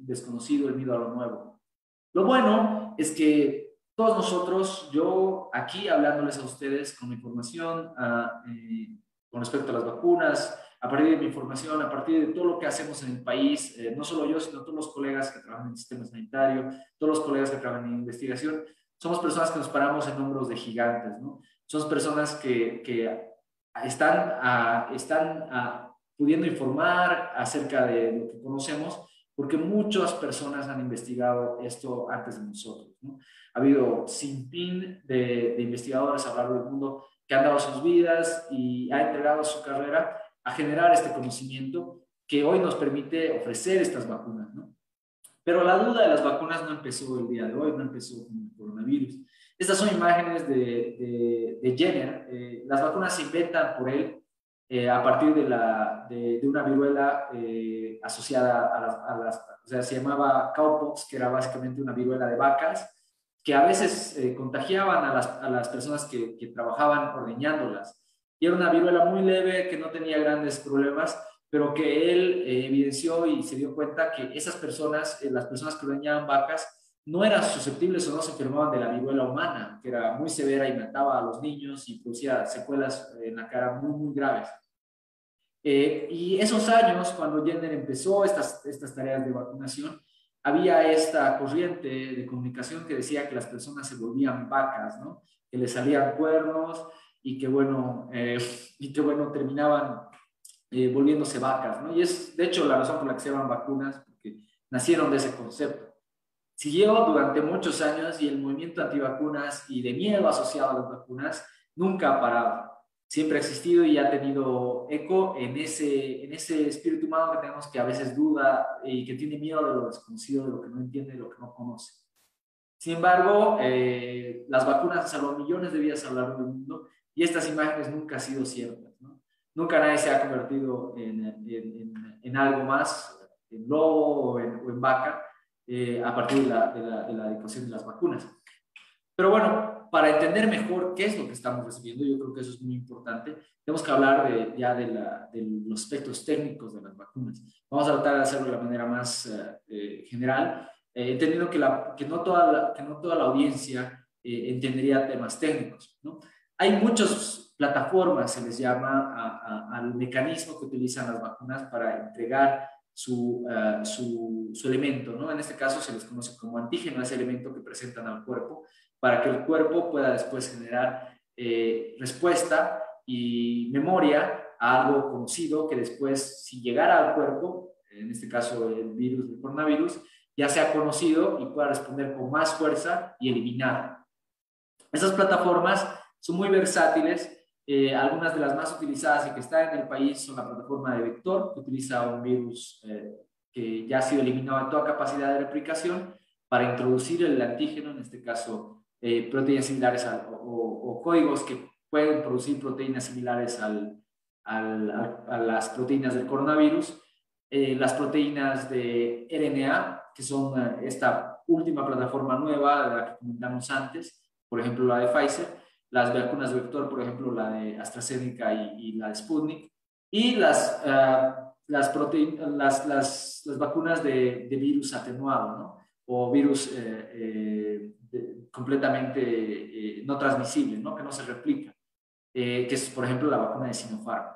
desconocido, el miedo a lo nuevo. Lo bueno es que todos nosotros, yo aquí hablándoles a ustedes con información, a, eh, con respecto a las vacunas, a partir de mi información, a partir de todo lo que hacemos en el país, eh, no solo yo, sino todos los colegas que trabajan en el sistema sanitario, todos los colegas que trabajan en investigación, somos personas que nos paramos en hombros de gigantes, ¿no? son personas que, que están, a, están a, pudiendo informar acerca de lo que conocemos, porque muchas personas han investigado esto antes de nosotros. ¿no? Ha habido sin fin de, de investigadores a lo largo del mundo que han dado sus vidas y ha entregado su carrera a generar este conocimiento que hoy nos permite ofrecer estas vacunas. ¿no? Pero la duda de las vacunas no empezó el día de hoy, no empezó con el coronavirus. Estas son imágenes de, de, Jenner. Eh, las vacunas se inventan por él eh, a partir de, la, de, una viruela eh, asociada a las, a las, O sea, se llamaba cowpox, que era básicamente una viruela de vacas, que a veces contagiaban a las, a las personas que, que trabajaban ordeñándolas. Y era una viruela muy leve que no tenía grandes problemas, pero que él eh, evidenció y se dio cuenta que esas personas, eh, las personas que ordeñaban vacas, no eran susceptibles o no se enfermaban de la viruela humana, que era muy severa y mataba a los niños y producía secuelas en la cara muy, muy graves. Eh, y esos años, cuando Jenner empezó estas, estas tareas de vacunación, había esta corriente de comunicación que decía que las personas se volvían vacas, ¿no? que les salían cuernos y que, bueno, y que, bueno, terminaban eh, volviéndose vacas, ¿no? Y es, de hecho, la razón por la que se llaman vacunas, porque nacieron de ese concepto. Siguió durante muchos años y el movimiento antivacunas y de miedo asociado a las vacunas nunca ha parado. Siempre ha existido y ha tenido eco en ese, en ese espíritu humano que tenemos que a veces duda y que tiene miedo de lo desconocido, de lo que no entiende, de lo que no conoce. Sin embargo, eh, las vacunas han salvado millones de vidas a lo largo del mundo y estas imágenes nunca han sido ciertas. Nunca nadie se ha convertido en, en, algo más, en lobo o en, vaca, eh, a partir de la, de, la, de de las vacunas. Pero bueno, para entender mejor qué es lo que estamos recibiendo, yo creo que eso es muy importante, tenemos que hablar ya de, los aspectos técnicos de las vacunas. Vamos a tratar de hacerlo de la manera más eh, eh, general, entendiendo que, la, que, no toda la, audiencia entendería temas técnicos. Hay muchos plataformas, se les llama al mecanismo que utilizan las vacunas para entregar su, eh, su, su, elemento, ¿no? En este caso se les conoce como antígeno, ese elemento que presentan al cuerpo, para que el cuerpo pueda después generar eh, respuesta y memoria a algo conocido que después, si llegara al cuerpo, en este caso el virus, el coronavirus, ya sea conocido y pueda responder con más fuerza y eliminar. Esas plataformas son muy versátiles eh, algunas de las más utilizadas y que están en el país son la plataforma de Vector, que utiliza un virus eh, que ya ha sido eliminado en toda capacidad de replicación para introducir el antígeno, en este caso eh, proteínas similares o, códigos que pueden producir proteínas similares al, al, a las proteínas del coronavirus. las proteínas de RNA, que son esta última plataforma nueva de la que comentamos antes, por ejemplo la de Pfizer, las vacunas de vector, por ejemplo, la de AstraZeneca y, la de Sputnik, y las, las, las, las, las, vacunas de, de, virus atenuado, ¿no? O virus eh, eh, completamente eh, no transmisible, ¿no? Que no se replica, que es, por ejemplo, la vacuna de Sinopharm.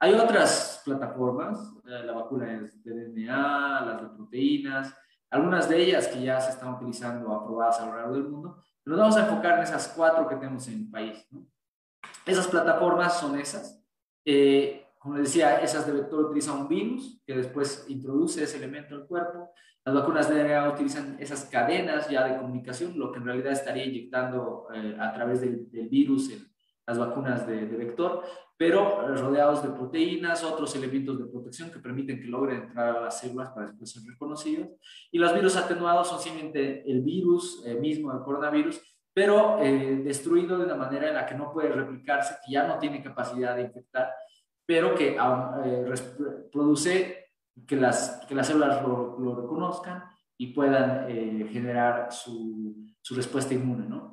Hay otras plataformas, la vacuna de DNA, las de proteínas, algunas de ellas que ya se están utilizando, aprobadas a lo largo del mundo, nos vamos a enfocar en esas cuatro que tenemos en el país. ¿no? Esas plataformas son esas. Eh, como les decía, esas de vector utilizan un virus que después introduce ese elemento al cuerpo. Las vacunas de DNA utilizan esas cadenas ya de comunicación, lo que en realidad estaría inyectando eh, a través del, virus en las vacunas de, de, vector, pero rodeados de proteínas, otros elementos de protección que permiten que logren entrar a las células para después ser reconocidos. Y los virus atenuados son simplemente el virus eh, mismo, el coronavirus, pero eh, destruido de una manera en la que no puede replicarse, que ya no tiene capacidad de infectar, pero que eh, produce que las, que las células lo, lo reconozcan y puedan generar su, su respuesta inmune, ¿no?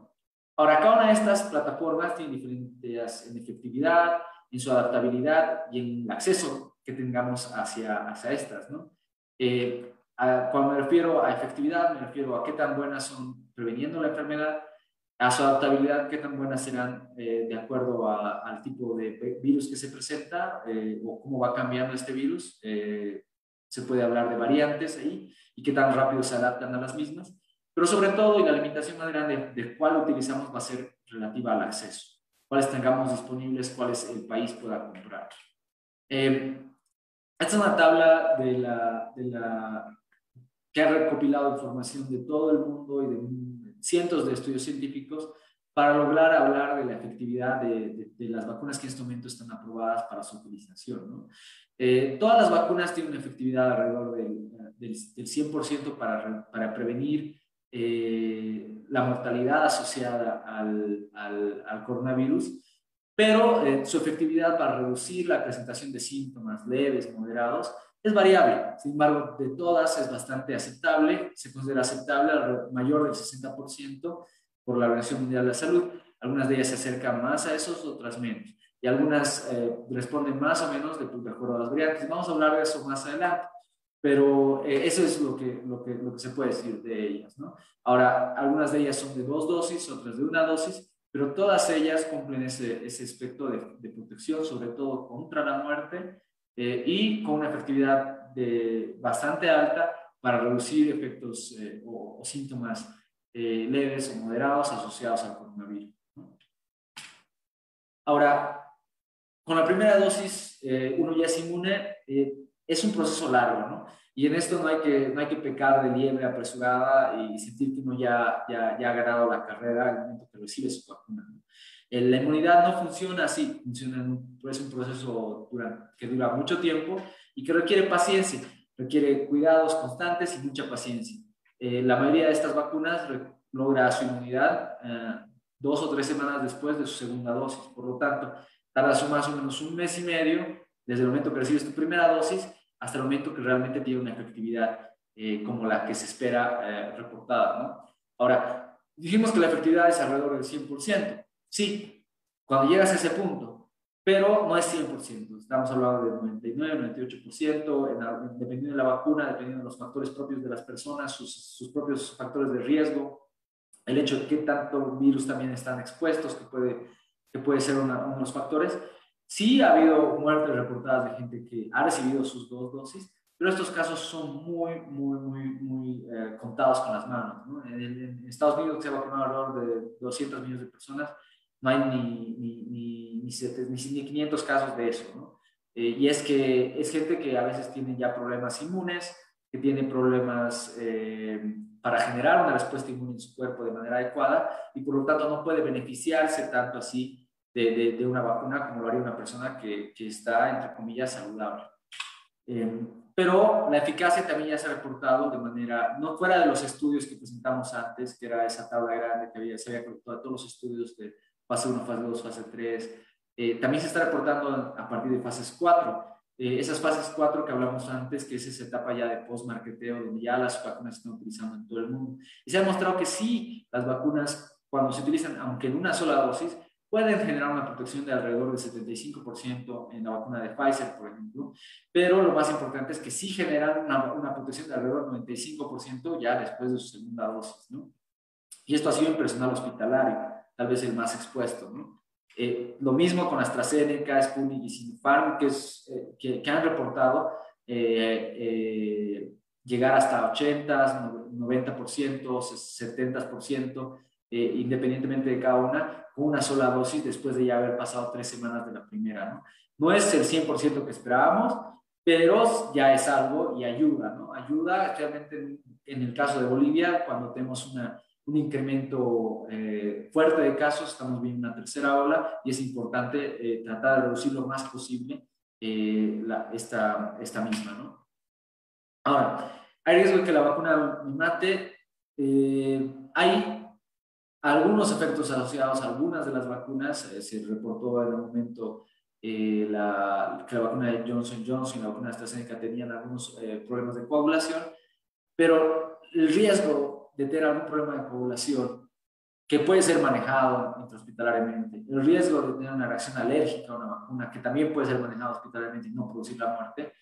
Ahora, cada una de estas plataformas tiene diferentes en efectividad, en su adaptabilidad y en el acceso que tengamos hacia, hacia estas, ¿no? Eh, cuando me refiero a efectividad, me refiero a qué tan buenas son preveniendo la enfermedad, a su adaptabilidad, qué tan buenas serán eh, de acuerdo al tipo de virus que se presenta eh, o cómo va cambiando este virus. Se puede hablar de variantes ahí y qué tan rápido se adaptan a las mismas. Pero sobre todo, y la limitación más grande de cuál utilizamos va a ser relativa al acceso. cuáles tengamos disponibles, cuáles el país pueda comprar. Eh, esta es una tabla de la, que ha recopilado información de todo el mundo y de cientos de estudios científicos para lograr hablar de la efectividad de, de, las vacunas que en este momento están aprobadas para su utilización. ¿no? Eh, todas las vacunas tienen una efectividad alrededor del, del, 100% para, para prevenir eh, la mortalidad asociada al, al, al coronavirus, pero eh, su efectividad para reducir la presentación de síntomas leves, moderados, es variable. Sin embargo, de todas es bastante aceptable, se considera aceptable mayor del 60% por la Organización Mundial de la Salud. Algunas de ellas se acercan más a esos, otras menos. Y algunas eh, responden más o menos de, acuerdo a las variantes. Vamos a hablar de eso más adelante. Pero eh, eso es lo que, lo, que, lo que se puede decir de ellas. ¿no? Ahora, algunas de ellas son de dos dosis, otras de una dosis, pero todas ellas cumplen ese, ese aspecto de, de, protección, sobre todo contra la muerte eh, y con una efectividad de, bastante alta para reducir efectos o, o, síntomas eh, leves o moderados asociados al coronavirus. Ahora, con la primera dosis eh, uno ya es inmune, eh, es un proceso largo, ¿no? Y en esto no hay que, no hay que pecar de liebre apresurada y sentir que uno ya, ya, ya ha ganado la carrera al momento que recibe su vacuna. La inmunidad no funciona así, funciona es un proceso que dura mucho tiempo y que requiere paciencia, requiere cuidados constantes y mucha paciencia. Eh, la mayoría de estas vacunas logra su inmunidad eh, dos o tres semanas después de su segunda dosis. Por lo tanto, tardas más o menos un mes y medio desde el momento que recibes tu primera dosis hasta el momento que realmente tiene una efectividad eh, como la que se espera reportada. Ahora, dijimos que la efectividad es alrededor del 100%. Sí, cuando llegas a ese punto, pero no es 100%. Estamos hablando de 99, 98%, dependiendo de la vacuna, dependiendo de los factores propios de las personas, sus, sus, propios factores de riesgo, el hecho de qué tanto virus también están expuestos, que puede, que puede ser uno de los factores. Sí ha habido muertes reportadas de gente que ha recibido sus dos dosis, pero estos casos son muy, muy, muy, muy eh, contados con las manos. ¿no? En, en, Estados Unidos se ha vacunado alrededor de 200 millones de personas no hay ni, ni, ni, ni, 500 casos de eso, ¿no? Eh, y es que es gente que a veces tiene ya problemas inmunes, que tiene problemas eh, para generar una respuesta inmune en su cuerpo de manera adecuada y por lo tanto no puede beneficiarse tanto así de, de, una vacuna como lo haría una persona que, que está, entre comillas, saludable. Eh, pero la eficacia también ya se ha reportado de manera, no fuera de los estudios que presentamos antes, que era esa tabla grande que había, se había conectado a todos los estudios de fase 1, fase 2, fase 3. Eh, también se está reportando a partir de fases 4. Eh, esas fases 4 que hablamos antes, que es esa etapa ya de post-marketeo, donde ya las vacunas se están utilizando en todo el mundo. Y se ha demostrado que sí, las vacunas, cuando se utilizan, aunque en una sola dosis, pueden generar una protección de alrededor del 75% en la vacuna de Pfizer, por ejemplo, pero lo más importante es que sí generan una, una protección de alrededor del 95% ya después de su segunda dosis, ¿no? Y esto ha sido en personal hospitalario tal vez el más expuesto. ¿no? Eh, lo mismo con AstraZeneca, Sputnik y Sinopharm, que, es, eh, que, que, han reportado eh, llegar hasta 80, 90%, 70%, independientemente de cada una, con una sola dosis después de ya haber pasado tres semanas de la primera. No, no es el 100% que esperábamos, pero ya es algo y ayuda, ¿no? Ayuda, especialmente en el caso de Bolivia, cuando tenemos una un incremento eh, fuerte de casos, estamos viendo una tercera ola y es importante eh, tratar de reducir lo más posible eh, la, esta, esta misma. ¿no? Ahora, hay riesgo de que la vacuna mate. hay algunos efectos asociados a algunas de las vacunas. se reportó en un momento la, que la vacuna de Johnson Johnson y la vacuna de AstraZeneca tenían algunos problemas de coagulación, pero el riesgo de tener algún problema de población que puede ser manejado intrahospitalariamente, el riesgo de tener una reacción alérgica a una vacuna que también puede ser manejado hospitalariamente y no producir la muerte,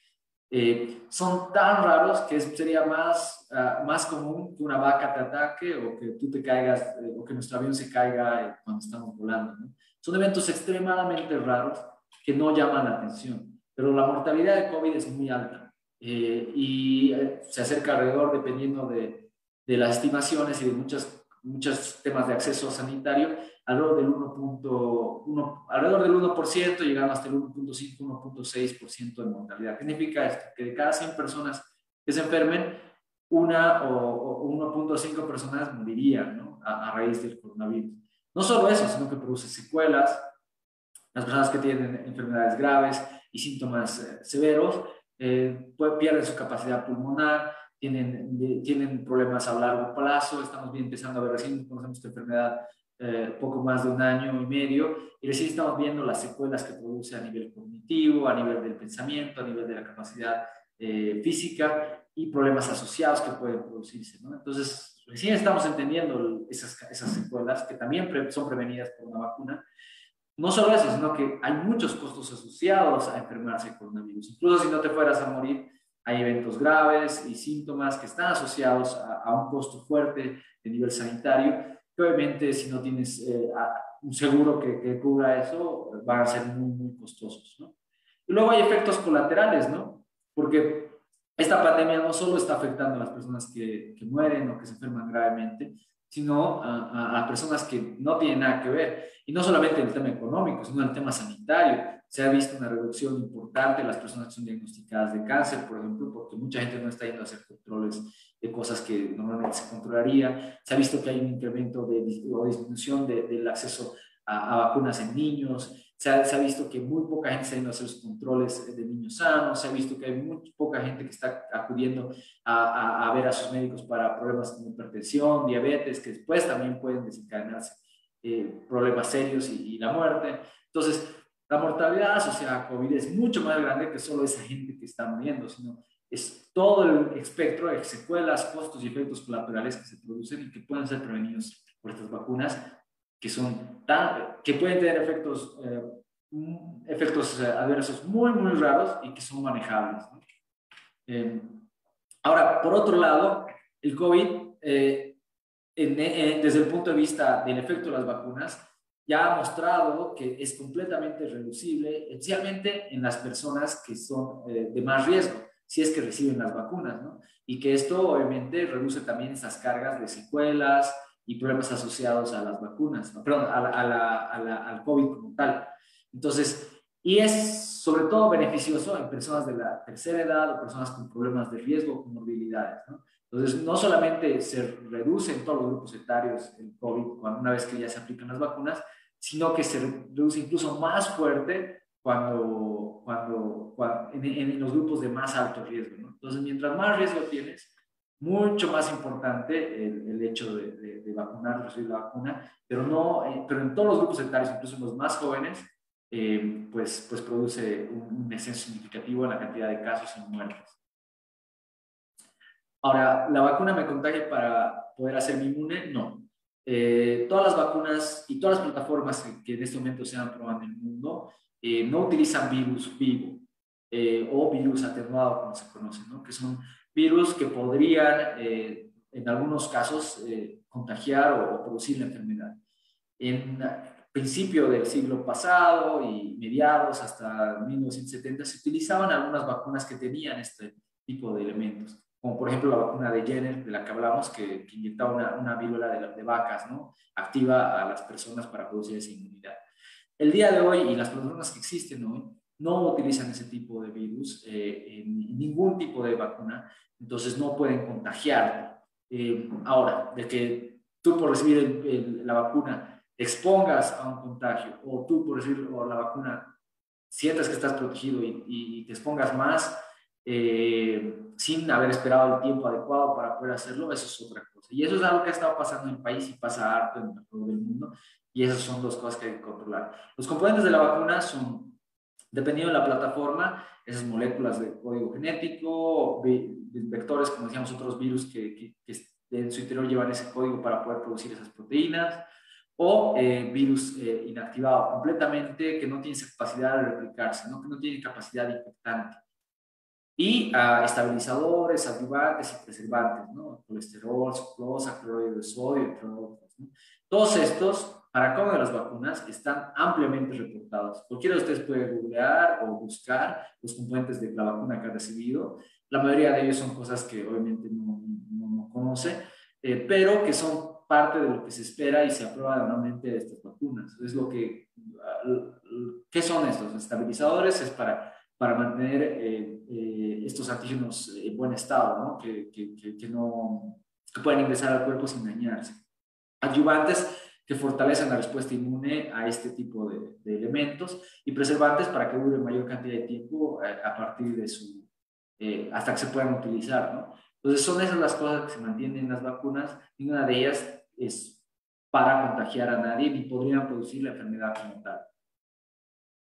eh, son tan raros que sería más, uh, más común que una vaca te ataque o que tú te caigas eh, o que nuestro avión se caiga eh, cuando estamos volando. ¿no? Son eventos extremadamente raros que no llaman la atención, pero la mortalidad de COVID es muy alta y se acerca alrededor, dependiendo de, de las estimaciones y de muchos, muchos temas de acceso sanitario, alrededor del 1.1, alrededor del 1%, llegando hasta el 1.5, 1.6% de mortalidad. ¿Qué significa esto? Que de cada 100 personas que se enfermen, una o, 1.5 personas morirían ¿no? a, raíz del coronavirus. No solo eso, sino que produce secuelas. Las personas que tienen enfermedades graves y síntomas eh, severos eh, pierden su capacidad pulmonar, tienen, tienen problemas a largo plazo. Estamos bien empezando a ver recién, conocemos esta enfermedad eh, poco más de un año y medio, y recién estamos viendo las secuelas que produce a nivel cognitivo, a nivel del pensamiento, a nivel de la capacidad eh, física y problemas asociados que pueden producirse. ¿no? Entonces, recién estamos entendiendo esas, esas secuelas que también son prevenidas por una vacuna. No solo eso, sino que hay muchos costos asociados a enfermarse con coronavirus. Incluso si no te fueras a morir, hay eventos graves y síntomas que están asociados a, un costo fuerte de nivel sanitario, que obviamente si no tienes eh, un seguro que, que, cubra eso, van a ser muy, muy costosos. ¿no? Y luego hay efectos colaterales, ¿no? Porque esta pandemia no solo está afectando a las personas que, que mueren o que se enferman gravemente, sino a, a, personas que no tienen nada que ver. Y no solamente en el tema económico, sino en el tema sanitario se ha visto una reducción importante en las personas que son diagnosticadas de cáncer, por ejemplo, porque mucha gente no está yendo a hacer controles de cosas que normalmente se controlaría. Se ha visto que hay un incremento de, o disminución del acceso a, vacunas en niños. Se ha, visto que muy poca gente está yendo a hacer sus controles de niños sanos. Se ha visto que hay muy poca gente que está acudiendo a, a, ver a sus médicos para problemas como hipertensión, diabetes, que después también pueden desencadenarse eh, problemas serios y, y la muerte. Entonces, la mortalidad asociada a COVID es mucho más grande que solo esa gente que está muriendo, sino es todo el espectro de secuelas, costos y efectos colaterales que se producen y que pueden ser prevenidos por estas vacunas, que, son tan, que pueden tener efectos, eh, efectos eh, adversos muy, muy raros y que son manejables. Eh, ahora, por otro lado, el COVID, desde el punto de vista del efecto de las vacunas, ya ha mostrado que es completamente reducible, especialmente en las personas que son eh, de más riesgo, si es que reciben las vacunas, ¿no? Y que esto obviamente reduce también esas cargas de secuelas y problemas asociados a las vacunas, perdón, al COVID como tal. Entonces, y es sobre todo beneficioso en personas de la tercera edad o personas con problemas de riesgo o morbilidades, ¿no? Entonces, no solamente se reduce en todos los grupos etarios el COVID cuando, una vez que ya se aplican las vacunas, sino que se reduce incluso más fuerte cuando, cuando, en, los grupos de más alto riesgo. ¿no? Entonces, mientras más riesgo tienes, mucho más importante el, hecho de, de, vacunar, recibir la vacuna, pero, no, eh, pero en todos los grupos etarios, incluso en los más jóvenes, eh, pues, pues produce un, un descenso significativo en la cantidad de casos y muertes. Ahora, ¿la vacuna me contagia para poder hacerme inmune? No. Eh, todas las vacunas y todas las plataformas que, en este momento se han probado en el mundo eh, no utilizan virus vivo eh, o virus atenuado, como se conoce, ¿no? que son virus que podrían, en algunos casos, contagiar o, producir la enfermedad. En principio del siglo pasado y mediados hasta 1970 se utilizaban algunas vacunas que tenían este tipo de elementos como por ejemplo la vacuna de Jenner, de la que hablamos, que, inyectaba una, una víbora de, de, vacas, ¿no? Activa a las personas para producir esa inmunidad. El día de hoy, y las personas que existen hoy, no utilizan ese tipo de virus eh, en, ningún tipo de vacuna, entonces no pueden contagiar. Eh, ahora, de que tú por recibir la vacuna expongas a un contagio, o tú por recibir la vacuna sientas que estás protegido y, y te expongas más, eh, sin haber esperado el tiempo adecuado para poder hacerlo, eso es otra cosa. Y eso es algo que ha estado pasando en el país y pasa harto en todo el mundo. Y esas son dos cosas que hay que controlar. Los componentes de la vacuna son, dependiendo de la plataforma, esas moléculas de código genético, vectores, como decíamos, otros virus que, en su interior llevan ese código para poder producir esas proteínas, o eh, virus eh, inactivado completamente, que no tiene capacidad de replicarse, ¿no? que no tiene capacidad infectante y a estabilizadores, adyuvantes y preservantes, ¿no? Colesterol, sucrosa, cloruro de sodio, entre otros. ¿no? Todos estos, para una de las vacunas, están ampliamente reportados. Cualquiera de ustedes puede googlear o buscar los componentes de la vacuna que ha recibido. La mayoría de ellos son cosas que obviamente no, no, conoce, eh, pero que son parte de lo que se espera y se aprueba normalmente de estas vacunas. Es lo que, ¿qué son estos? Estabilizadores es para, para mantener eh, eh, estos antígenos en buen estado, ¿no? Que, que, que, no que pueden ingresar al cuerpo sin dañarse. Ayudantes que fortalecen la respuesta inmune a este tipo de, de elementos y preservantes para que dure mayor cantidad de tiempo a, a partir de su, hasta que se puedan utilizar, ¿no? Entonces, son esas las cosas que se mantienen en las vacunas. Ninguna de ellas es para contagiar a nadie ni podrían producir la enfermedad como tal.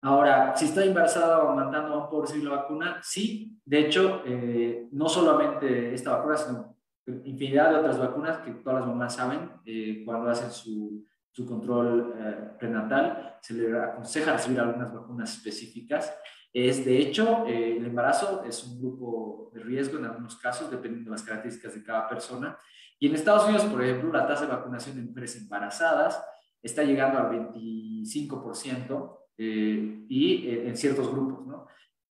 Ahora, si está embarazada o mandando a un pobre la vacuna, sí. De hecho, eh, no solamente esta vacuna, sino infinidad de otras vacunas que todas las mamás saben eh, cuando hacen su, su control eh, prenatal, se le aconseja recibir algunas vacunas específicas es, de hecho, eh, el embarazo es un grupo de riesgo en algunos casos, dependiendo de las características de cada persona. Y en Estados Unidos, por ejemplo, la tasa de vacunación de mujeres embarazadas está llegando al 25% eh, y eh, en ciertos grupos, ¿no?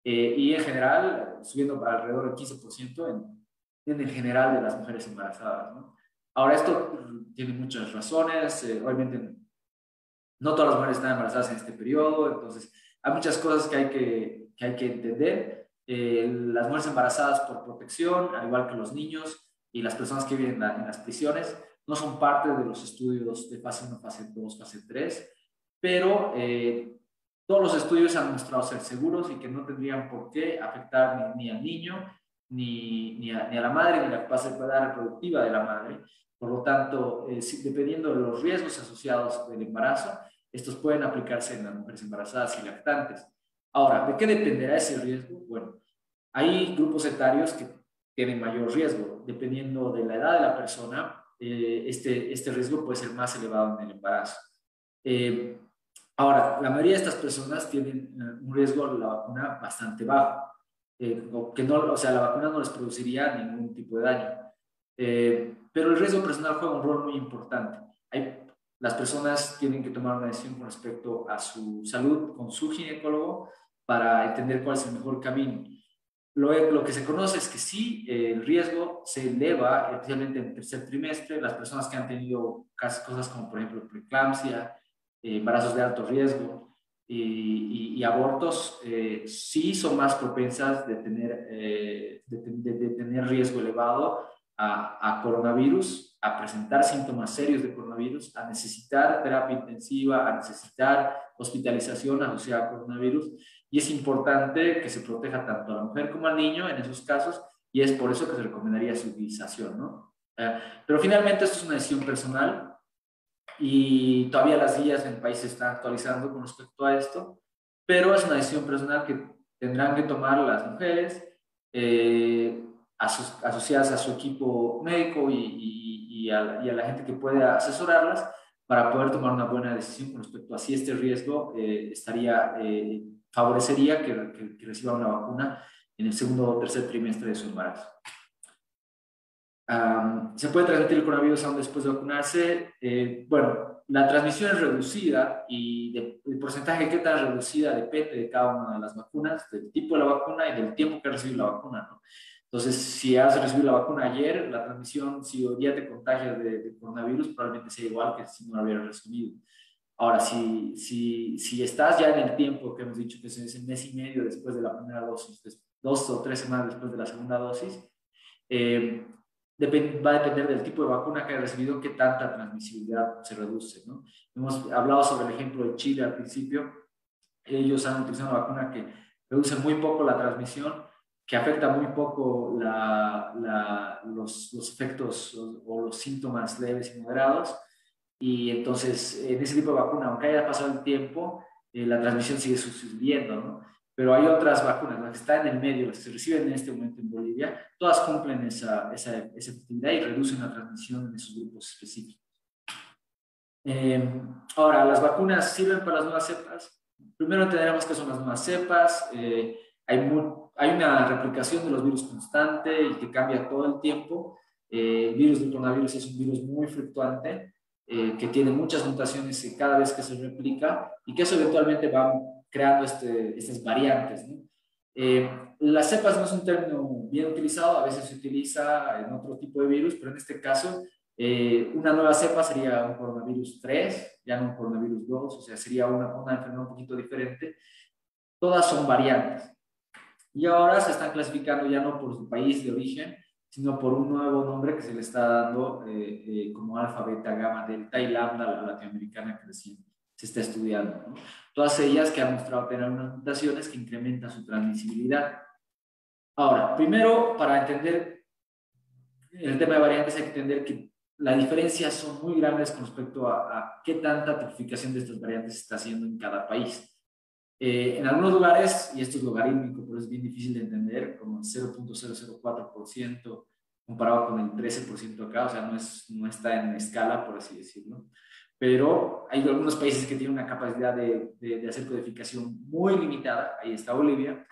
y en general, subiendo alrededor del 15% en, en el general de las mujeres embarazadas, ¿no? Ahora, esto tiene muchas razones. obviamente, no todas las mujeres están embarazadas en este periodo, entonces hay muchas cosas que hay que, que hay que entender. Eh, las mujeres embarazadas por protección, al igual que los niños y las personas que viven en, las prisiones, no son parte de los estudios de fase 1, fase 2, fase 3, pero eh, todos los estudios han mostrado ser seguros y que no tendrían por qué afectar ni, al niño, ni, ni, a, la madre, ni la capacidad reproductiva de la madre. Por lo tanto, eh, dependiendo de los riesgos asociados del embarazo, estos pueden aplicarse en las mujeres embarazadas y lactantes. Ahora, ¿de qué dependerá ese riesgo? Bueno, hay grupos etarios que tienen mayor riesgo. Dependiendo de la edad de la persona, eh, este, este riesgo puede ser más elevado en el embarazo. Eh, ahora, la mayoría de estas personas tienen eh, un riesgo de la vacuna bastante bajo, que no, o sea, la vacuna no les produciría ningún tipo de daño. pero el riesgo personal juega un rol muy importante. Hay las personas tienen que tomar una decisión con respecto a su salud con su ginecólogo para entender cuál es el mejor camino. Lo, lo que se conoce es que sí, el riesgo se eleva, especialmente en el tercer trimestre. Las personas que han tenido cosas como, por ejemplo, preeclampsia, eh, embarazos de alto riesgo y, abortos, eh, sí son más propensas de tener, eh, de, tener riesgo elevado a, a coronavirus a presentar síntomas serios de coronavirus, a necesitar terapia intensiva, a necesitar hospitalización asociada a coronavirus. Y es importante que se proteja tanto a la mujer como al niño en esos casos, y es por eso que se recomendaría su utilización, ¿no? Eh, pero finalmente esto es una decisión personal y todavía las guías en el país se están actualizando con respecto a esto, pero es una decisión personal que tendrán que tomar las mujeres eh, asociadas a su equipo médico y a, la gente que puede asesorarlas para poder tomar una buena decisión con respecto a si este riesgo eh, estaría, eh, favorecería que, que, reciba una vacuna en el segundo o tercer trimestre de su embarazo. ¿Se puede transmitir el coronavirus aún después de vacunarse? Eh, bueno, la transmisión es reducida y el porcentaje que tan reducida depende de cada una de las vacunas, del tipo de la vacuna y del tiempo que recibe la vacuna. ¿no? Entonces, si has recibido la vacuna ayer, la transmisión, si hoy día te contagias de, coronavirus, probablemente sea igual que si no lo hubieras recibido. Ahora, si, si, si estás ya en el tiempo que hemos dicho que es el mes y medio después de la primera dosis, dos o tres semanas después de la segunda dosis, eh, va a depender del tipo de vacuna que hayas recibido, qué tanta transmisibilidad se reduce. ¿no? Hemos hablado sobre el ejemplo de Chile al principio. Ellos han utilizado una vacuna que reduce muy poco la transmisión que afecta muy poco los, los, efectos o, los síntomas leves y moderados. Y entonces, en ese tipo de vacuna, aunque haya pasado el tiempo, eh, la transmisión sigue sucediendo, ¿no? Pero hay otras vacunas, las que están en el medio, las que se reciben en este momento en Bolivia, todas cumplen esa, esa, esa efectividad y reducen la transmisión en esos grupos específicos. Eh, ahora, ¿las vacunas sirven para las nuevas cepas? Primero entenderemos qué son las nuevas cepas. Eh, hay, hay una replicación de los virus constante y que cambia todo el tiempo. Eh, el virus del coronavirus es un virus muy fluctuante eh, que tiene muchas mutaciones cada vez que se replica y que eso eventualmente va creando este, estas variantes. Eh, las cepas no es un término bien utilizado, a veces se utiliza en otro tipo de virus, pero en este caso Eh, una nueva cepa sería un coronavirus 3, ya no un coronavirus 2, o sea, sería una, una enfermedad un poquito diferente. Todas son variantes. Y ahora se están clasificando ya no por su país de origen, sino por un nuevo nombre que se le está dando eh, eh, como alfa, beta, gamma, delta y lambda, la latinoamericana recién se está estudiando. Todas ellas que han mostrado tener unas mutaciones que incrementan su transmisibilidad. Ahora, primero, para entender el tema de variantes, hay que entender que las diferencias son muy grandes con respecto a, qué tanta tipificación de estas variantes se está haciendo en cada país. Eh, en algunos lugares, y esto es logarítmico, pero es bien difícil de entender, como 0.004% comparado con el 13% acá, o sea, no, no está en escala, por así decirlo. Pero hay algunos países que tienen una capacidad de, de, hacer codificación muy limitada, ahí está Bolivia,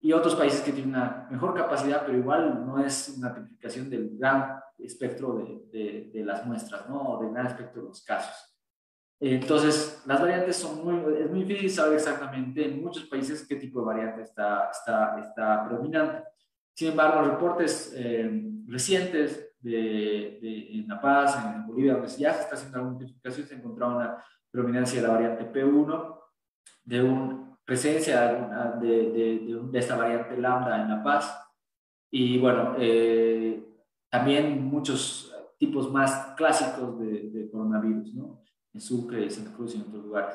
y otros países que tienen una mejor capacidad, pero igual no es una tipificación del gran espectro de, de las muestras, ¿no? O del gran espectro de los casos. Entonces, las variantes son muy, es muy difícil saber exactamente en muchos países qué tipo de variante está, está, está predominante. Sin embargo, reportes eh, recientes de, de, en La Paz, en Bolivia, donde ya se está haciendo alguna notificación, se encontrado una predominancia de la variante P1, de una presencia de, de, de, esta variante lambda en La Paz, y bueno, eh, también muchos tipos más clásicos de, coronavirus, ¿no? en Sucre, Santa Cruz y en otros lugares.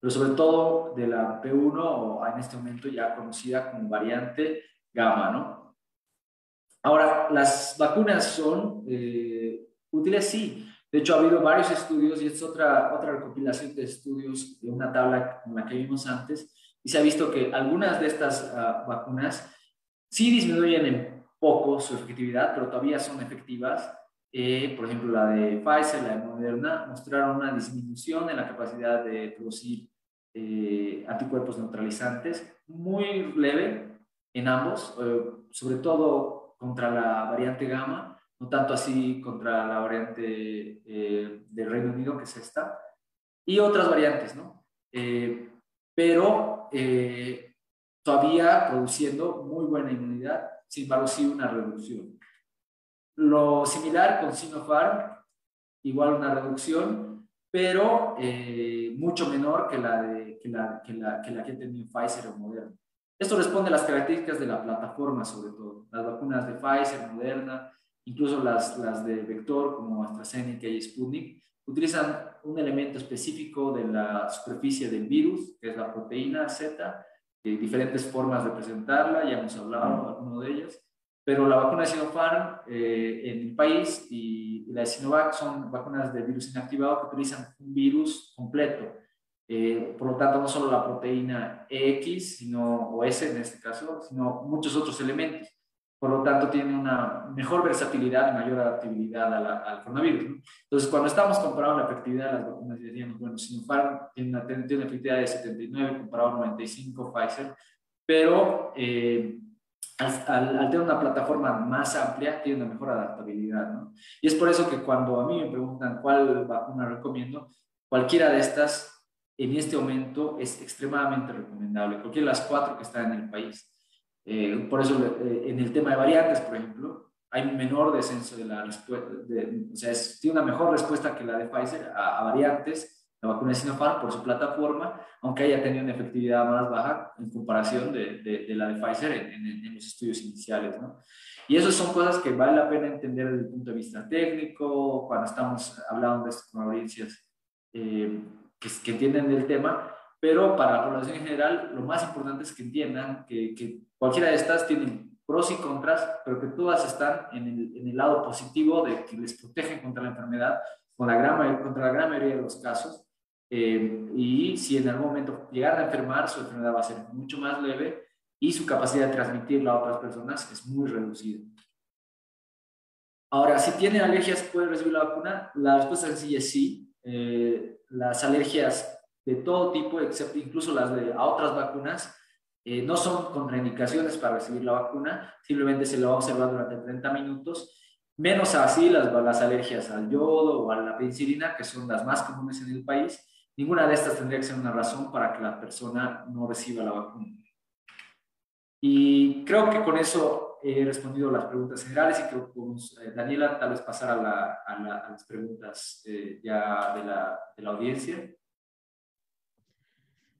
Pero sobre todo de la P1 o en este momento ya conocida como variante gamma, ¿no? Ahora, las vacunas son eh, útiles, sí. De hecho, ha habido varios estudios y es otra, otra recopilación de estudios de una tabla como la que vimos antes y se ha visto que algunas de estas uh, vacunas sí disminuyen en poco su efectividad, pero todavía son efectivas eh, por ejemplo, la de Pfizer, la de Moderna, mostraron una disminución en la capacidad de producir eh, anticuerpos neutralizantes muy leve en ambos, eh, sobre todo contra la variante gamma, no tanto así contra la variante del Reino Unido, que es esta, y otras variantes, ¿no? pero todavía produciendo muy buena inmunidad, sin embargo, sí una reducción. Lo similar con Sinopharm, igual una reducción, pero eh, mucho menor que la, de, que, la, que, la, que la que ha tenido Pfizer o Moderna. Esto responde a las características de la plataforma, sobre todo. Las vacunas de Pfizer, Moderna, incluso las, de vector como AstraZeneca y Sputnik, utilizan un elemento específico de la superficie del virus, que es la proteína Z, de diferentes formas de presentarla, ya hemos hablado de alguno de ellas, pero la vacuna de Sinopharm eh, en el país y, la de Sinovac son vacunas de virus inactivado que utilizan un virus completo. Eh, por lo tanto, no solo la proteína X, sino, o S en este caso, sino muchos otros elementos. Por lo tanto, tiene una mejor versatilidad mayor adaptabilidad al coronavirus. Entonces, cuando estamos comparando la efectividad de las vacunas, decíamos, bueno, Sinopharm tiene una, tiene una efectividad de 79 comparado a 95 Pfizer, pero eh, al, al, tener una plataforma más amplia, tiene una mejor adaptabilidad, ¿no? Y es por eso que cuando a mí me preguntan cuál vacuna recomiendo, cualquiera de estas en este momento es extremadamente recomendable, cualquiera de las cuatro que están en el país. Eh, por eso, eh, en el tema de variantes, por ejemplo, hay menor descenso de la respuesta, o sea, tiene una mejor respuesta que la de Pfizer a, a variantes la vacuna de Sinopharm por su plataforma, aunque haya tenido una efectividad más baja en comparación de, de, la de Pfizer en, en, los estudios iniciales. ¿no? Y esas son cosas que vale la pena entender desde el punto de vista técnico, cuando estamos hablando de esto con audiencias eh, que, que, entienden del tema, pero para la población en general, lo más importante es que entiendan que, que cualquiera de estas tienen pros y contras, pero que todas están en el, en el, lado positivo de que les protegen contra la enfermedad, con la gran, contra la gran mayoría de los casos, eh, y si en algún momento llegan a enfermar, su enfermedad va a ser mucho más leve y su capacidad de transmitirla a otras personas es muy reducida. Ahora, si tiene alergias, ¿puede recibir la vacuna? La respuesta sencilla es sí. Eh, las alergias de todo tipo, excepto incluso las de a otras vacunas, eh, no son contraindicaciones para recibir la vacuna, simplemente se lo va a observar durante 30 minutos, menos así las, las alergias al yodo o a la penicilina, que son las más comunes en el país, Ninguna de estas tendría que ser una razón para que la persona no reciba la vacuna. Y creo que con eso he respondido las preguntas generales y creo que podemos, eh, Daniela, tal vez pasar a, a, las preguntas eh, ya de la, de la audiencia.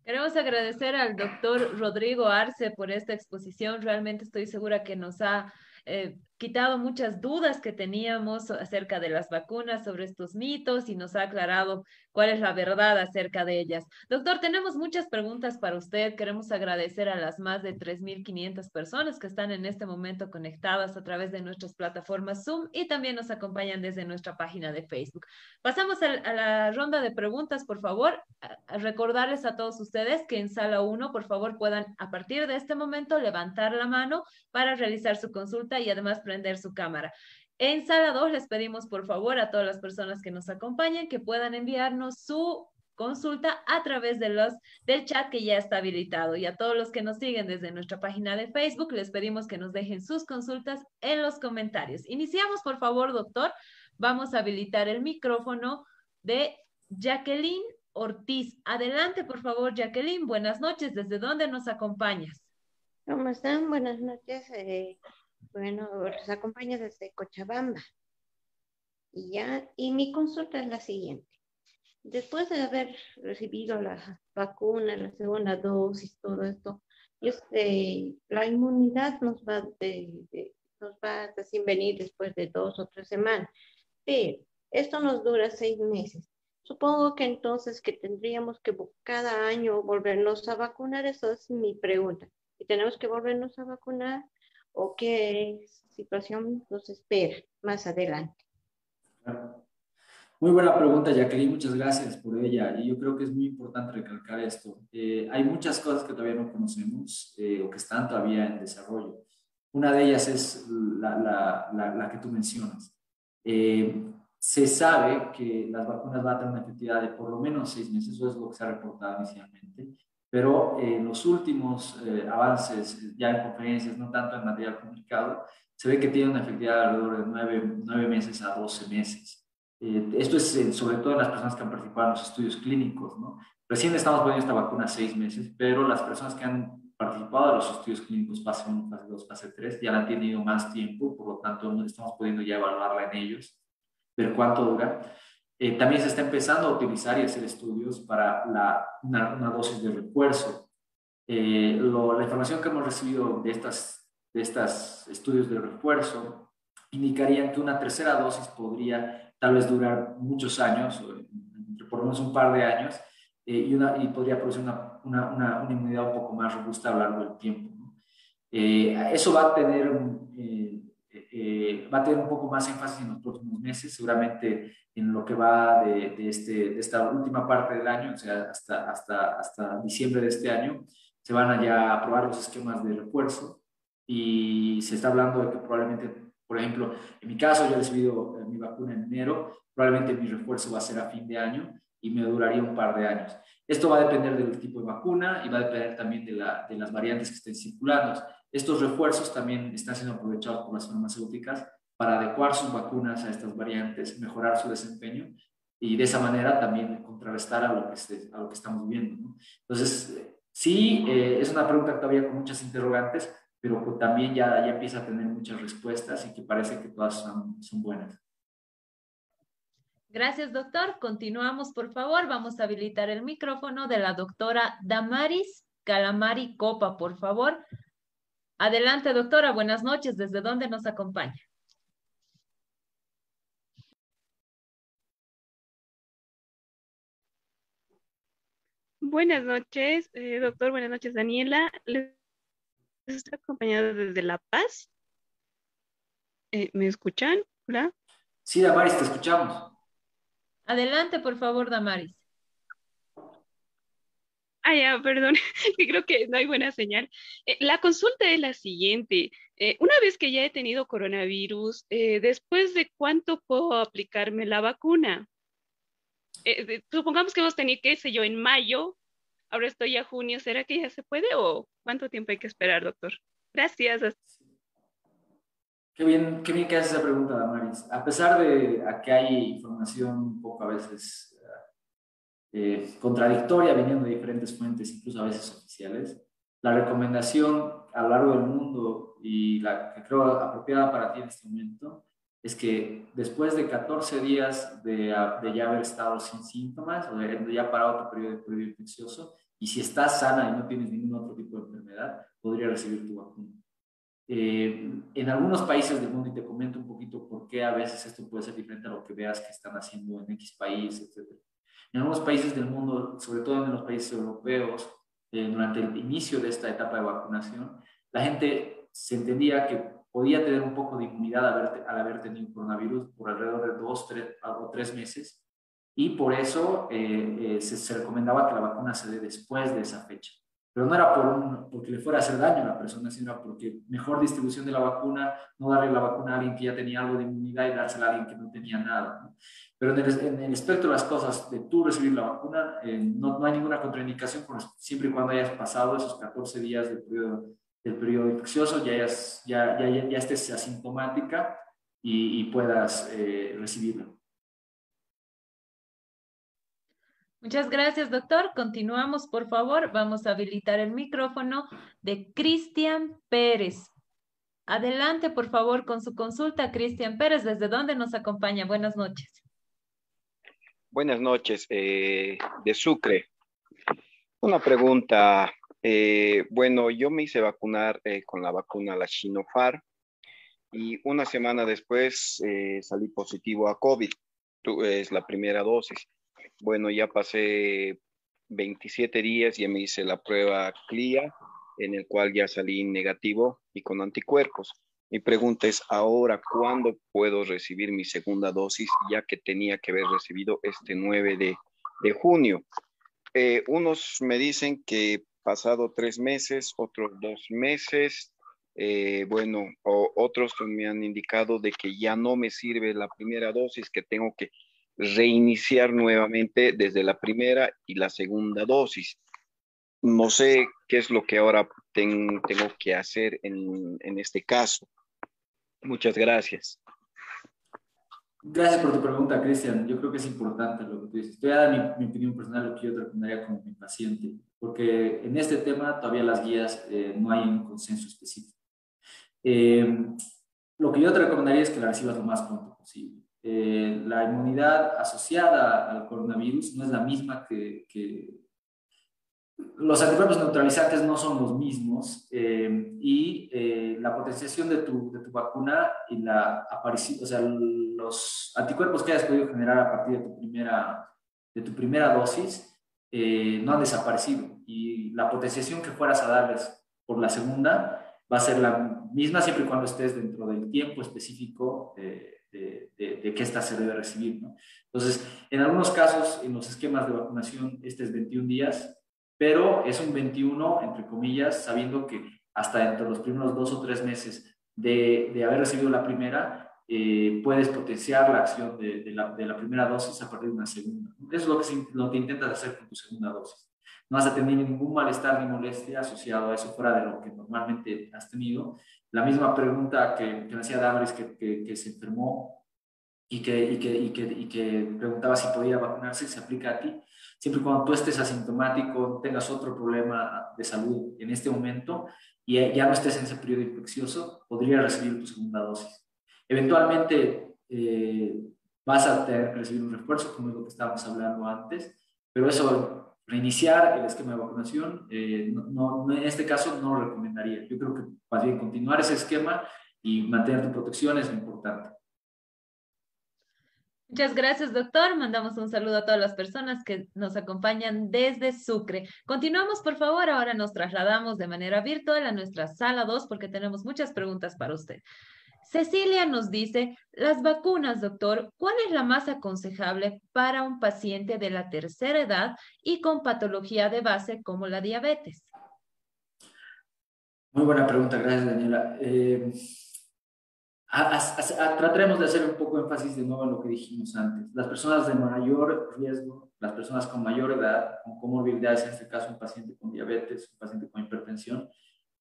Queremos agradecer al doctor Rodrigo Arce por esta exposición. Realmente estoy segura que nos ha eh, quitado muchas dudas que teníamos acerca de las vacunas, sobre estos mitos y nos ha aclarado cuál es la verdad acerca de ellas. Doctor, tenemos muchas preguntas para usted. Queremos agradecer a las más de 3.500 personas que están en este momento conectadas a través de nuestras plataformas Zoom y también nos acompañan desde nuestra página de Facebook. Pasamos a, la ronda de preguntas, por favor. recordarles a todos ustedes que en sala 1, por favor, puedan a partir de este momento levantar la mano para realizar su consulta y además prender su cámara. En sala 2 les pedimos por favor a todas las personas que nos acompañan que puedan enviarnos su consulta a través de los, del chat que ya está habilitado. Y a todos los que nos siguen desde nuestra página de Facebook, les pedimos que nos dejen sus consultas en los comentarios. Iniciamos, por favor, doctor. Vamos a habilitar el micrófono de Jacqueline Ortiz. Adelante, por favor, Jacqueline. Buenas noches. ¿Desde dónde nos acompañas? ¿Cómo están? Buenas noches. Eh, bueno, los acompaña desde Cochabamba. Y ya, y mi consulta es la siguiente. Después de haber recibido la vacuna, la segunda dosis, todo esto, este, la inmunidad nos va, nos va a venir después de dos o tres semanas. Pero esto nos dura seis meses. Supongo que entonces que tendríamos que cada año volvernos a vacunar. Esa es mi pregunta. ¿Y tenemos que volvernos a vacunar o qué situación nos espera más adelante. Muy buena pregunta, Jacqueline, muchas gracias por ella. Y yo creo que es muy importante recalcar esto. Eh, hay muchas cosas que todavía no conocemos eh, o que están todavía en desarrollo. Una de ellas es la, la, la, que tú mencionas. Eh, se sabe que las vacunas van a tener una efectividad de por lo menos seis meses, eso es lo que se ha reportado inicialmente pero en eh, los últimos eh, avances, ya en conferencias, no tanto en material publicado, se ve que tiene una efectividad alrededor de nueve, meses a 12 meses. Eh, esto es sobre todo en las personas que han participado en los estudios clínicos. ¿no? Recién estamos poniendo esta vacuna seis meses, pero las personas que han participado en los estudios clínicos fase 1, fase 2, fase 3 ya la han tenido más tiempo, por lo tanto estamos pudiendo ya evaluarla en ellos, ver cuánto dura. Eh, también se está empezando a utilizar y hacer estudios para la, una, dosis de refuerzo. Eh, la información que hemos recibido de estas, de estos estudios de refuerzo indicarían que una tercera dosis podría tal vez durar muchos años, por lo menos un par de años, eh, y, una, y podría producir una, una, una, inmunidad un poco más robusta a lo largo del tiempo. eso va a tener va a tener un poco más énfasis en los próximos meses, seguramente en lo que va de, de, este, de esta última parte del año, o sea, hasta, hasta, hasta diciembre de este año, se van a ya aprobar los esquemas de refuerzo y se está hablando de que probablemente, por ejemplo, en mi caso yo he recibido eh, mi vacuna en enero, probablemente mi refuerzo va a ser a fin de año y me duraría un par de años. Esto va a depender del tipo de vacuna y va a depender también de, la, de las variantes que estén circulando. Estos refuerzos también están siendo aprovechados por las farmacéuticas para adecuar sus vacunas a estas variantes, mejorar su desempeño y de esa manera también contrarrestar a lo que, estamos viendo. Entonces, sí, eh, es una pregunta todavía con muchas interrogantes, pero también ya, ya empieza a tener muchas respuestas y que parece que todas son, son buenas. Gracias, doctor. Continuamos, por favor. Vamos a habilitar el micrófono de la doctora Damaris Calamari Copa, por favor. Adelante, doctora. Buenas noches. ¿Desde dónde nos acompaña? Buenas noches, eh, doctor. Buenas noches, Daniela. Les estoy acompañado desde La Paz. Eh, ¿Me escuchan? Hola. Sí, Damaris, te escuchamos. Adelante, por favor, Damaris. Ah, ya, perdón, que creo que no hay buena señal. Eh, la consulta es la siguiente. una vez que ya he tenido coronavirus, ¿después de cuánto puedo aplicarme la vacuna? supongamos que hemos tenido, qué sé yo, en mayo ahora estoy a junio, ¿será que ya se puede o cuánto tiempo hay que esperar, doctor? Gracias. Qué bien, qué bien que haces esa pregunta, Damaris. A pesar de que hay información poco a veces eh, contradictoria viniendo de diferentes fuentes, incluso a veces oficiales, la recomendación a lo largo del mundo y la que creo apropiada para ti en este momento es que después de 14 días de, de ya haber estado sin síntomas o de, ya parado tu periodo, periodo infeccioso, y si estás sana y no tienes ningún otro tipo de enfermedad, podría recibir tu vacuna. Eh, en algunos países del mundo, y te comento un poquito por qué a veces esto puede ser diferente a lo que veas que están haciendo en X país, etc. En algunos países del mundo, sobre todo en los países europeos, eh, durante el inicio de esta etapa de vacunación, la gente se entendía que podía tener un poco de inmunidad al haber, al haber tenido coronavirus por alrededor de dos tres, o tres meses y por eso eh, eh, se, se, recomendaba que la vacuna se dé después de esa fecha. Pero no era por un, porque le fuera a hacer daño a la persona, sino porque mejor distribución de la vacuna, no darle la vacuna a alguien que ya tenía algo de inmunidad y dársela a alguien que no tenía nada. ¿no? Pero en el, en el, espectro de las cosas de tú recibir la vacuna, eh, no, no, hay ninguna contraindicación siempre y cuando hayas pasado esos 14 días del periodo del periodo infeccioso, ya, ya, ya, ya estés asintomática y, y puedas eh, recibirlo. Muchas gracias, doctor. Continuamos, por favor. Vamos a habilitar el micrófono de Cristian Pérez. Adelante, por favor, con su consulta, Cristian Pérez. ¿Desde dónde nos acompaña? Buenas noches. Buenas noches, eh, de Sucre. Una pregunta eh, bueno, yo me hice vacunar eh, con la vacuna la Sinopharm y una semana después eh, salí positivo a COVID. Es la primera dosis. Bueno, ya pasé 27 días, ya me hice la prueba CLIA, en el cual ya salí negativo y con anticuerpos. Mi pregunta es ahora, ¿cuándo puedo recibir mi segunda dosis, ya que tenía que haber recibido este 9 de, de junio? Eh, unos me dicen que pasado tres meses, otros dos meses, eh, bueno, o otros me han indicado de que ya no me sirve la primera dosis, que tengo que reiniciar nuevamente desde la primera y la segunda dosis. No sé qué es lo que ahora ten, tengo que hacer en, en este caso. Muchas gracias. Gracias por tu pregunta, Cristian. Yo creo que es importante lo que tú dices. Te voy a dar mi, mi opinión personal, lo que yo recomendaría como mi paciente, porque en este tema todavía las guías eh, no hay un consenso específico. Eh, lo que yo te recomendaría es que la recibas lo más pronto posible. Eh, la inmunidad asociada al coronavirus no es la misma que, que los anticuerpos neutralizantes no son los mismos eh, y eh, la potenciación de tu, de tu, vacuna y la aparición, o sea, los anticuerpos que hayas podido generar a partir de tu primera, de tu primera dosis eh, no han desaparecido y la potenciación que fueras a darles por la segunda va a ser la misma siempre y cuando estés dentro del tiempo específico de, de, de, de que ésta se debe recibir. ¿no? Entonces, en algunos casos, en los esquemas de vacunación, este es 21 días, pero es un 21, entre comillas, sabiendo que hasta entre los primeros dos o tres meses de, de haber recibido la primera, eh, puedes potenciar la acción de, de, la, de, la, primera dosis a partir de una segunda. Eso es lo que, lo que intentas hacer con tu segunda dosis. No a tener ningún malestar ni molestia asociado a eso fuera de lo que normalmente has tenido. La misma pregunta que, que me hacía Damaris, que, que, que, se enfermó y y, y que preguntaba si podía vacunarse, se aplica a ti siempre cuando tú estés asintomático, tengas otro problema de salud en este momento y ya no estés en ese periodo infeccioso, podrías recibir tu segunda dosis. Eventualmente eh, vas a tener que recibir un refuerzo, como es lo que estábamos hablando antes, pero eso, reiniciar el esquema de vacunación, eh, en este caso no lo recomendaría. Yo creo que más bien continuar ese esquema y mantener tu protección es lo importante. Muchas gracias, doctor. Mandamos un saludo a todas las personas que nos acompañan desde Sucre. Continuamos, por favor. Ahora nos trasladamos de manera virtual a nuestra sala 2 porque tenemos muchas preguntas para usted. Cecilia nos dice, las vacunas, doctor, ¿cuál es la más aconsejable para un paciente de la tercera edad y con patología de base como la diabetes? Muy buena pregunta, gracias Daniela. Eh, trataremos de hacer un poco énfasis de nuevo en lo que dijimos antes. Las personas de mayor riesgo, las personas con mayor edad, con comorbilidades, en este caso un paciente con diabetes, un paciente con hipertensión,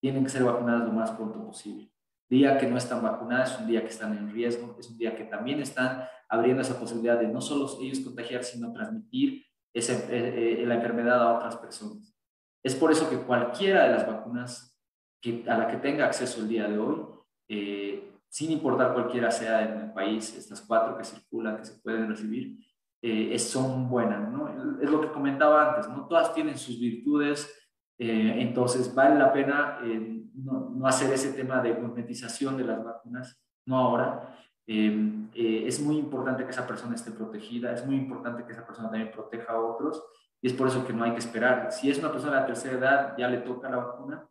tienen que ser vacunadas lo más pronto posible. Día que no están vacunadas es un día que están en riesgo, es un día que también están abriendo esa posibilidad de no solo ellos contagiar, sino transmitir esa, eh, eh, la enfermedad a otras personas. Es por eso que cualquiera de las vacunas que, a la que tenga acceso el día de hoy, eh, sin importar cualquiera sea en el país, estas cuatro que circulan, que se pueden recibir, eh, son buenas, ¿no? Es lo que comentaba antes, ¿no? Todas tienen sus virtudes, eh, entonces vale la pena no, no, hacer ese tema de monetización de las vacunas, no ahora. es muy importante que esa persona esté protegida, es muy importante que esa persona también proteja a otros y es por eso que no hay que esperar. Si es una persona de tercera edad, ya le toca la vacuna.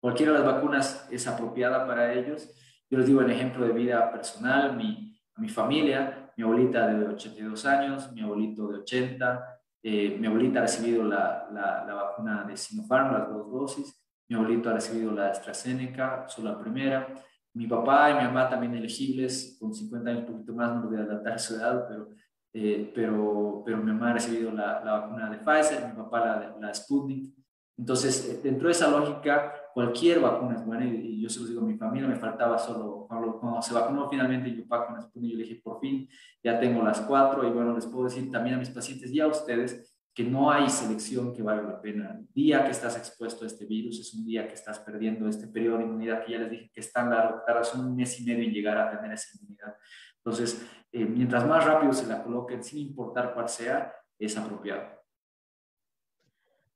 Cualquiera de las vacunas es apropiada para ellos yo les digo el ejemplo de vida personal, mi, mi familia, mi abuelita de 82 años, mi abuelito de 80, eh, mi abuelita ha recibido la, la, la, vacuna de Sinopharm, las dos dosis, mi abuelito ha recibido la AstraZeneca, solo la primera, mi papá y mi mamá también elegibles, con 50 años, un poquito más, no voy a adaptar su edad, pero, eh, pero, pero mi mamá ha recibido la, la, vacuna de Pfizer, mi papá la, la Sputnik. Entonces, dentro de esa lógica, cualquier vacuna buena y, yo se los digo a mi familia, me faltaba solo, cuando, se vacunó finalmente mi papá con Sputnik, yo le dije, por fin, ya tengo las cuatro y bueno, les puedo decir también a mis pacientes y a ustedes que no hay selección que valga la pena. El día que estás expuesto a este virus es un día que estás perdiendo este periodo de inmunidad que ya les dije que es tan largo, tardas un mes y medio en llegar a tener esa inmunidad. Entonces, eh, mientras más rápido se la coloquen, sin importar cuál sea, es apropiado.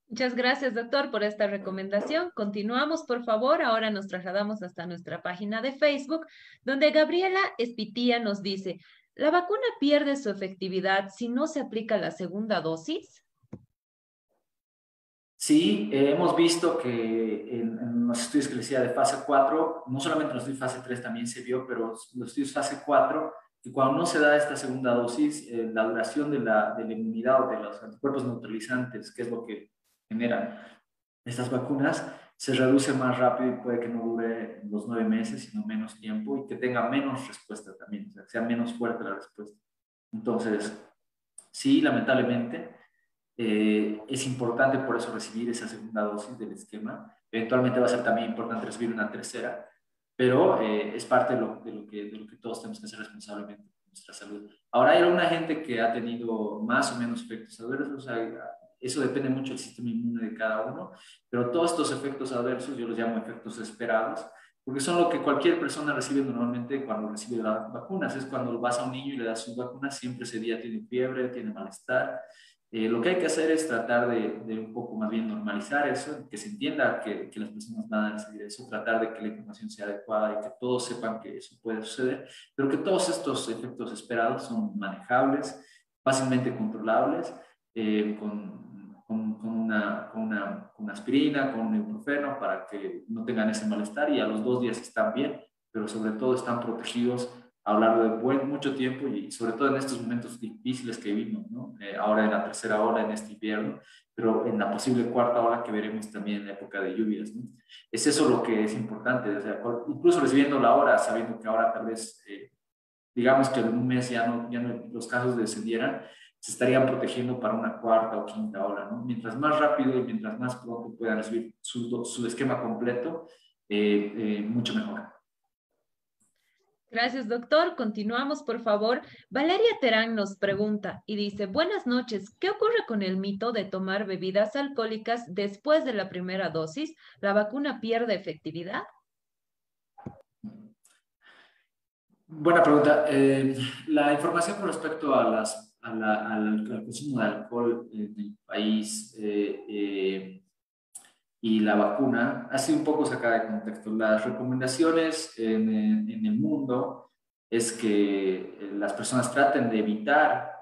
Muchas gracias, doctor, por esta recomendación. Continuamos, por favor. Ahora nos trasladamos hasta nuestra página de Facebook, donde Gabriela Espitía nos dice, ¿la vacuna pierde su efectividad si no se aplica la segunda dosis? Sí, eh, hemos visto que en, los estudios que les decía de fase 4, no solamente en los estudios fase 3 también se vio, pero los estudios fase 4, que cuando no se da esta segunda dosis, eh, la duración de la, de la inmunidad o de los anticuerpos neutralizantes, que es lo que generan estas vacunas se reduce más rápido y puede que no dure los nueve meses, sino menos tiempo y que tenga menos respuesta también, o sea, que sea menos fuerte la respuesta. Entonces, sí, lamentablemente, eh, es importante por eso recibir esa segunda dosis del esquema. Eventualmente va a ser también importante recibir una tercera, pero eh, es parte de lo, de, lo que, todos tenemos que hacer responsablemente nuestra salud. Ahora hay una gente que ha tenido más o menos efectos adversos, o sea, eso depende mucho del sistema inmune de cada uno, pero todos estos efectos adversos yo los llamo efectos esperados, porque son lo que cualquier persona recibe normalmente cuando recibe las vacunas. Es cuando vas a un niño y le das sus vacunas, siempre ese día tiene fiebre, tiene malestar. Eh, lo que hay que hacer es tratar de, de, un poco más bien normalizar eso, que se entienda que, que, las personas van a recibir eso, tratar de que la información sea adecuada y que todos sepan que eso puede suceder, pero que todos estos efectos esperados son manejables, fácilmente controlables, eh, con con, una, con, una, con, aspirina, con un ibuprofeno para que no tengan ese malestar y a los dos días están bien, pero sobre todo están protegidos a lo largo de buen, mucho tiempo y sobre todo en estos momentos difíciles que vivimos, ¿no? Eh, ahora en la tercera hora, en este invierno, pero en la posible cuarta hora que veremos también en la época de lluvias. ¿no? Es eso lo que es importante, o sea, incluso recibiendo la hora, sabiendo que ahora tal vez, eh, digamos que en un mes ya no, ya no los casos descendieran, se estarían protegiendo para una cuarta o quinta ola. ¿no? Mientras más rápido y mientras más pronto puedan recibir su, su esquema completo, eh, eh, mucho mejor. Gracias, doctor. Continuamos, por favor. Valeria Terán nos pregunta y dice, buenas noches, ¿qué ocurre con el mito de tomar bebidas alcohólicas después de la primera dosis? ¿La vacuna pierde efectividad? Buena pregunta. Eh, la información con respecto a las al, consumo de alcohol en el país eh, eh, y la vacuna ha sido un poco sacada de contexto. Las recomendaciones en, el mundo es que eh, las personas traten de evitar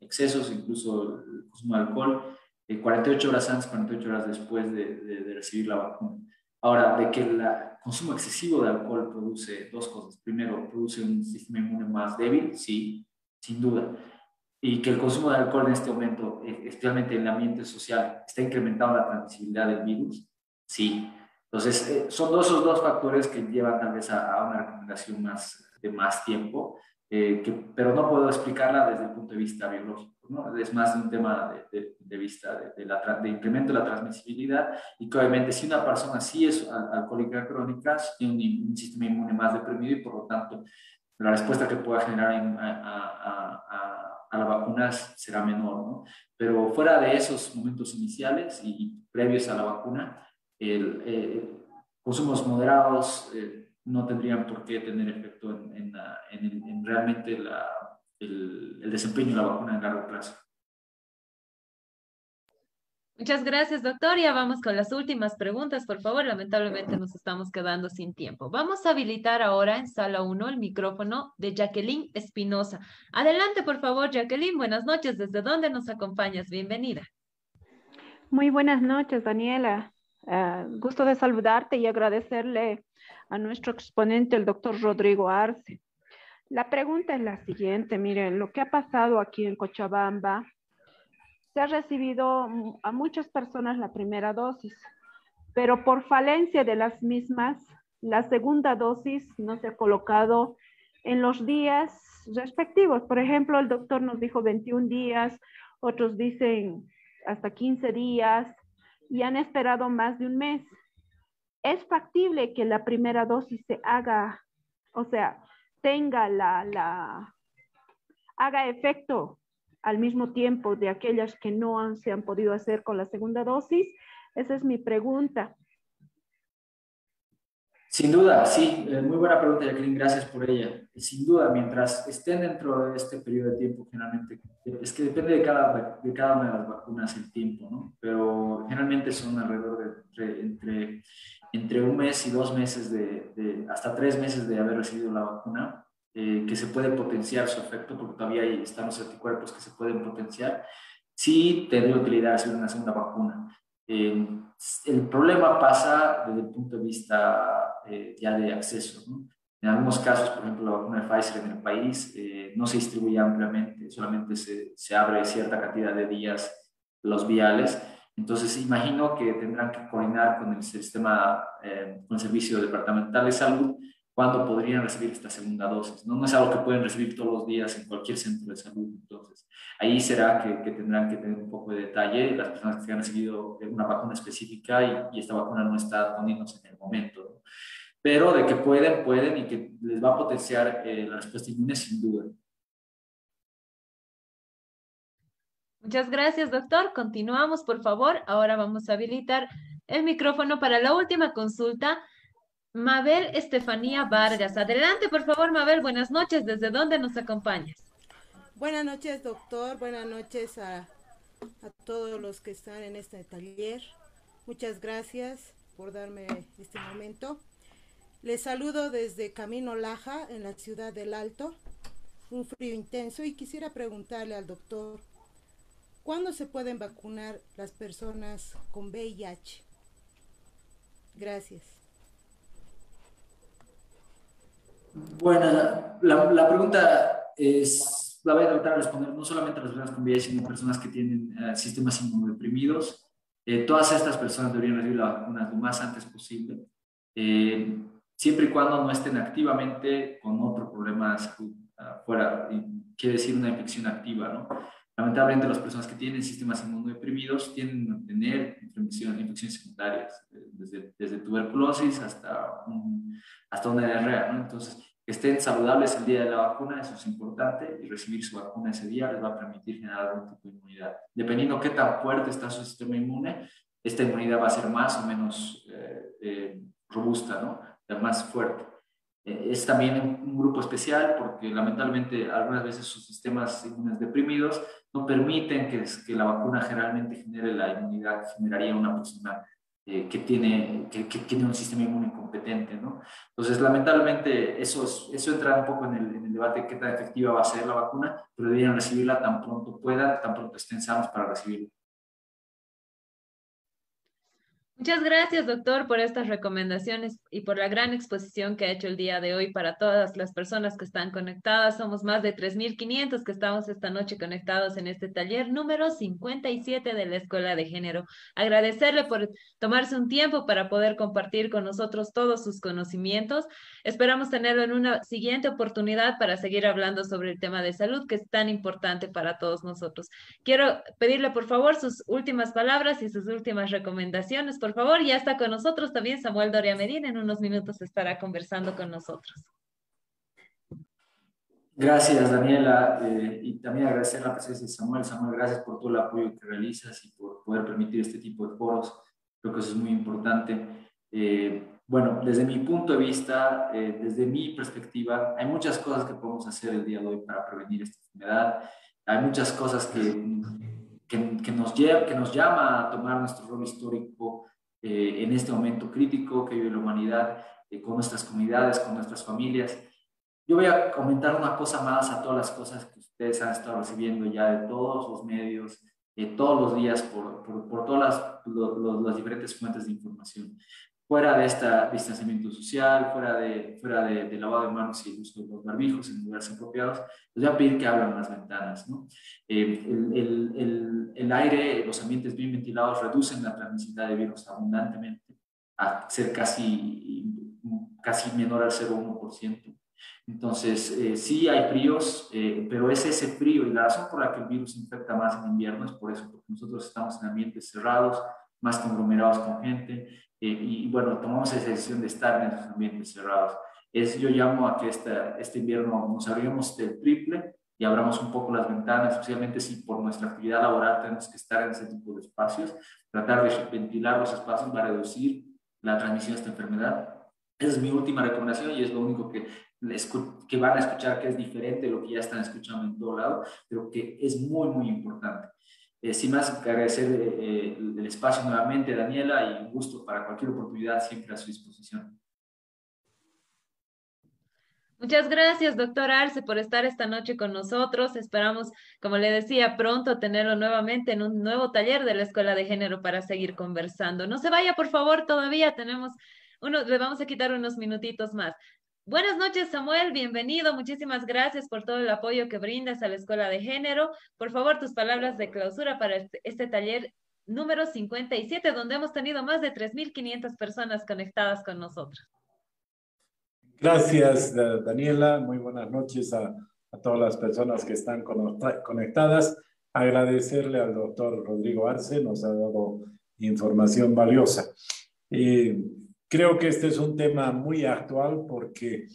excesos, incluso el consumo de alcohol, 48 horas antes, 48 horas después de, de, recibir la vacuna. Ahora, de que el consumo excesivo de alcohol produce dos cosas. Primero, produce un sistema inmune más débil, sí, sin duda y que el consumo de alcohol en este momento, eh, especialmente en el ambiente social, está incrementando la transmisibilidad del virus? Sí. Entonces, eh, son esos dos factores que llevan tal vez a, una recomendación más, de más tiempo, eh, que, pero no puedo explicarla desde el punto de vista biológico. ¿no? Es más un tema de, de, vista de, la, de, incremento de la transmisibilidad y que obviamente si una persona sí es alcohólica crónica, tiene un, un sistema inmune más deprimido y por lo tanto la respuesta que pueda generar a, a a la vacuna será menor, ¿no? Pero fuera de esos momentos iniciales y previos a la vacuna, el, eh, consumos moderados no tendrían por qué tener efecto en, en, realmente el desempeño de la vacuna en largo plazo. Muchas gracias, doctor. Ya vamos con las últimas preguntas, por favor. Lamentablemente nos estamos quedando sin tiempo. Vamos a habilitar ahora en sala 1 el micrófono de Jacqueline Espinosa. Adelante, por favor, Jacqueline. Buenas noches. ¿Desde dónde nos acompañas? Bienvenida. Muy buenas noches, Daniela. Ah, gusto de saludarte y agradecerle a nuestro exponente, el doctor Rodrigo Arce. La pregunta es la siguiente. Miren, lo que ha pasado aquí en Cochabamba se ha recibido a muchas personas la primera dosis, pero por falencia de las mismas, la segunda dosis no se ha colocado en los días respectivos. Por ejemplo, el doctor nos dijo 21 días, otros dicen hasta 15 días y han esperado más de un mes. Es factible que la primera dosis se haga, o sea, tenga la, la haga efecto al mismo tiempo de aquellas que no se han podido hacer con la segunda dosis? Esa es mi pregunta. Sin duda, sí, eh, muy buena pregunta, Jacqueline, gracias por ella. Sin duda, mientras estén dentro de este periodo de tiempo, generalmente, es que depende de cada, de cada una de las vacunas el tiempo, ¿no? Pero generalmente son alrededor de entre, entre un mes y dos meses, de, hasta tres meses de haber recibido la vacuna. Eh, que se puede potenciar su efecto, porque todavía hay, están los anticuerpos que se pueden potenciar, sí tendría utilidad hacer una segunda vacuna. Eh, el problema pasa desde el punto de vista eh, ya de acceso. En algunos casos, por ejemplo, la vacuna de Pfizer en el país no se distribuye ampliamente, solamente se, se abre cierta cantidad de días los viales. Entonces, imagino que tendrán que coordinar con el sistema, con el Servicio Departamental de Salud cuándo podrían recibir esta segunda dosis. ¿no? no es algo que pueden recibir todos los días en cualquier centro de salud. Entonces, ahí será que, tendrán que tener un poco de detalle las personas que han recibido una vacuna específica y, esta vacuna no está poniéndose en el momento. Pero de que pueden, pueden y que les va a potenciar eh, la respuesta inmune sin duda. Muchas gracias, doctor. Continuamos, por favor. Ahora vamos a habilitar el micrófono para la última consulta Mabel Estefanía Vargas. Adelante, por favor, Mabel. Buenas noches. ¿Desde dónde nos acompañas? Buenas noches, doctor. Buenas noches a, todos los que están en este taller. Muchas gracias por darme este momento. Les saludo desde Camino Laja, en la ciudad del Alto. Un frío intenso y quisiera preguntarle al doctor, ¿cuándo se pueden vacunar las personas con VIH? Gracias. Bueno, la, pregunta es, la voy a tratar de responder no solamente a las personas con VIH, sino a personas que tienen eh, sistemas inmunodeprimidos. Eh, todas estas personas deberían recibir la vacuna lo más antes posible, eh, siempre y cuando no estén activamente con otro problema salud fuera, quiere decir una infección activa, ¿no? Lamentablemente las personas que tienen sistemas inmunodeprimidos tienden a tener infecciones, secundarias, desde, desde tuberculosis hasta, hasta una diarrea, ¿no? Entonces, que estén saludables el día de la vacuna, eso es importante, y recibir su vacuna ese día les va a permitir generar algún tipo de inmunidad. Dependiendo qué tan fuerte está su sistema inmune, esta inmunidad va a ser más o menos eh, eh, robusta, ¿no? Más fuerte. Eh, es también un grupo especial porque lamentablemente algunas veces sus sistemas inmunes deprimidos no permiten que, la vacuna generalmente genere la inmunidad generaría una persona eh, que, tiene, que, tiene un sistema inmune competente, ¿no? Entonces, lamentablemente, eso, eso entra un poco en el, en el debate de qué tan efectiva va a ser la vacuna, pero deberían recibirla tan pronto puedan, tan pronto estén sanos para recibirla. Muchas gracias, doctor, por estas recomendaciones y por la gran exposición que ha hecho el día de hoy para todas las personas que están conectadas. Somos más de 3.500 que estamos esta noche conectados en este taller número 57 de la Escuela de Género. Agradecerle por tomarse un tiempo para poder compartir con nosotros todos sus conocimientos. Esperamos tenerlo en una siguiente oportunidad para seguir hablando sobre el tema de salud que es tan importante para todos nosotros. Quiero pedirle, por favor, sus últimas palabras y sus últimas recomendaciones por favor. Ya está con nosotros también Samuel Doria Medina. En unos minutos estará conversando con nosotros. Gracias, Daniela. Eh, y también agradecer la presencia de Samuel. Samuel, gracias por todo el apoyo que realizas y por poder permitir este tipo de foros. Creo que eso es muy importante. Eh, bueno, desde mi punto de vista, eh, desde mi perspectiva, hay muchas cosas que podemos hacer el día de hoy para prevenir esta enfermedad. Hay muchas cosas que, que, nos, lleva, que nos llama a tomar nuestro rol histórico eh, en este momento crítico que vive la humanidad, eh, con nuestras comunidades, con nuestras familias. Yo voy a comentar una cosa más a todas las cosas que ustedes han estado recibiendo ya de todos los medios, todos los días por, por, por todas las, las diferentes fuentes de información fuera de este distanciamiento social, fuera de, fuera de, lavado de manos y el uso de los barbijos en lugares apropiados, les voy a pedir que abran las ventanas. ¿no? Eh, el, el, el, aire, los ambientes bien ventilados reducen la transmisibilidad de virus abundantemente a ser casi, casi menor al 0,1%. Entonces, eh, sí hay fríos, eh, pero es ese frío y la razón por la que el virus infecta más en invierno es por eso, porque nosotros estamos en ambientes cerrados, más conglomerados con gente, y, bueno, tomamos esa decisión de estar en esos ambientes cerrados. Es, yo llamo a que esta, este invierno nos abramos del triple y abramos un poco las ventanas, especialmente si por nuestra actividad laboral tenemos que estar en ese tipo de espacios, tratar de ventilar los espacios para reducir la transmisión de esta enfermedad. Esa es mi última recomendación y es lo único que, que van a escuchar que es diferente de lo que ya están escuchando en todo lado, pero que es muy, muy importante. Eh, sin más, agradecer eh, el espacio nuevamente, Daniela, y un gusto para cualquier oportunidad siempre a su disposición. Muchas gracias, doctor Arce, por estar esta noche con nosotros. Esperamos, como le decía, pronto tenerlo nuevamente en un nuevo taller de la Escuela de Género para seguir conversando. No se vaya, por favor, todavía tenemos uno, le vamos a quitar unos minutitos más. Buenas noches, Samuel. Bienvenido. Muchísimas gracias por todo el apoyo que brindas a la Escuela de Género. Por favor, tus palabras de clausura para este, este taller número 57, donde hemos tenido más de 3.500 personas conectadas con nosotros. Gracias, Daniela. Muy buenas noches a, todas las personas que están conectadas. Agradecerle al doctor Rodrigo Arce, nos ha dado información valiosa. Eh, Creo que este es un tema muy actual porque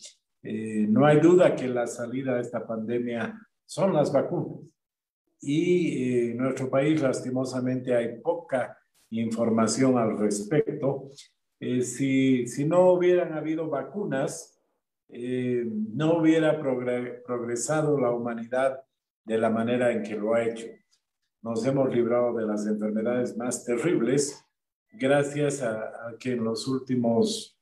eh, no hay duda que la salida de esta pandemia son las vacunas. Y eh, en nuestro país, lastimosamente, hay poca información al respecto. Eh, si, si, no hubieran habido vacunas, no hubiera progresado la humanidad de la manera en que lo ha hecho. Nos hemos librado de las enfermedades más terribles gracias a, que en los últimos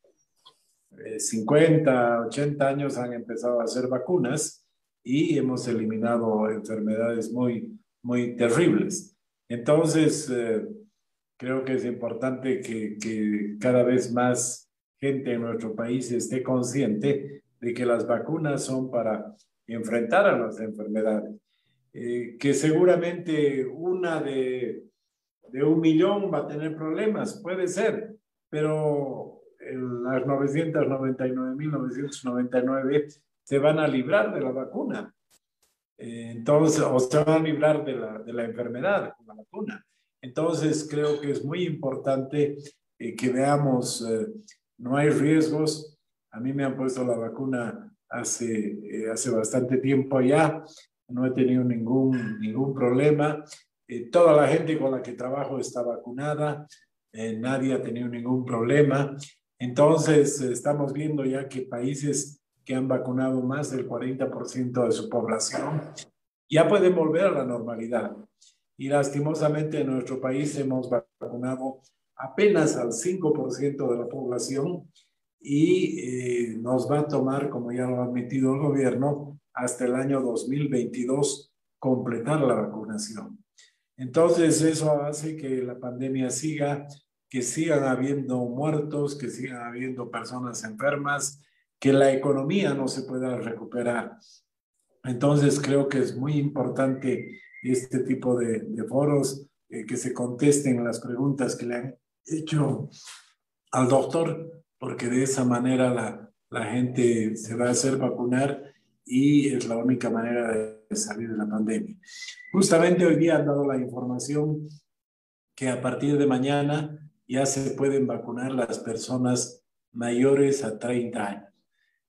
50, eh, 80 años han empezado a hacer vacunas y hemos eliminado enfermedades muy, muy terribles. Entonces, eh, creo que es importante que, cada vez más gente en nuestro país esté consciente de que las vacunas son para enfrentar a las enfermedades. Eh, que seguramente una de de un millón va a tener problemas, puede ser, pero las 999.999 se van a librar de la vacuna. Eh, entonces, o se van a librar de la, de la enfermedad con la vacuna. Entonces, creo que es muy importante eh, que veamos, eh, no hay riesgos. A mí me han puesto la vacuna hace, hace bastante tiempo ya, no he tenido ningún, ningún problema. Eh, toda la gente con la que trabajo está vacunada, eh, nadie ha tenido ningún problema. Entonces, estamos viendo ya que países que han vacunado más del 40% de su población ya pueden volver a la normalidad. Y lastimosamente en nuestro país hemos vacunado apenas al 5% de la población y eh, nos va a tomar, como ya lo ha admitido el gobierno, hasta el año 2022 completar la vacunación. Entonces eso hace que la pandemia siga, que sigan habiendo muertos, que sigan habiendo personas enfermas, que la economía no se pueda recuperar. Entonces creo que es muy importante este tipo de, foros, eh, que se contesten las preguntas que le han hecho al doctor, porque de esa manera la, la gente se va a hacer vacunar y es la única manera de salir de la pandemia. Justamente hoy día han dado la información que a partir de mañana ya se pueden vacunar las personas mayores a 30 años.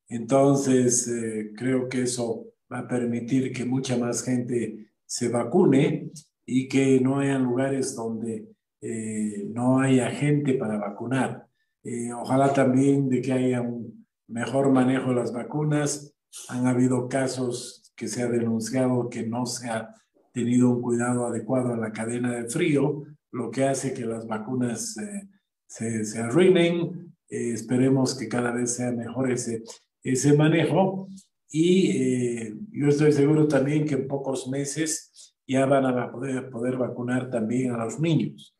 Entonces, eh, creo que eso va a permitir que mucha más gente se vacune y que no haya lugares donde eh, no haya gente para vacunar. Eh, ojalá también de que haya un mejor manejo de las vacunas. Han habido casos que se ha denunciado que no se ha tenido un cuidado adecuado en la cadena de frío, lo que hace que las vacunas eh, se, se, arruinen. Eh, esperemos que cada vez sea mejor ese, ese manejo. Y yo estoy seguro también que en pocos meses ya van a poder, poder vacunar también a los niños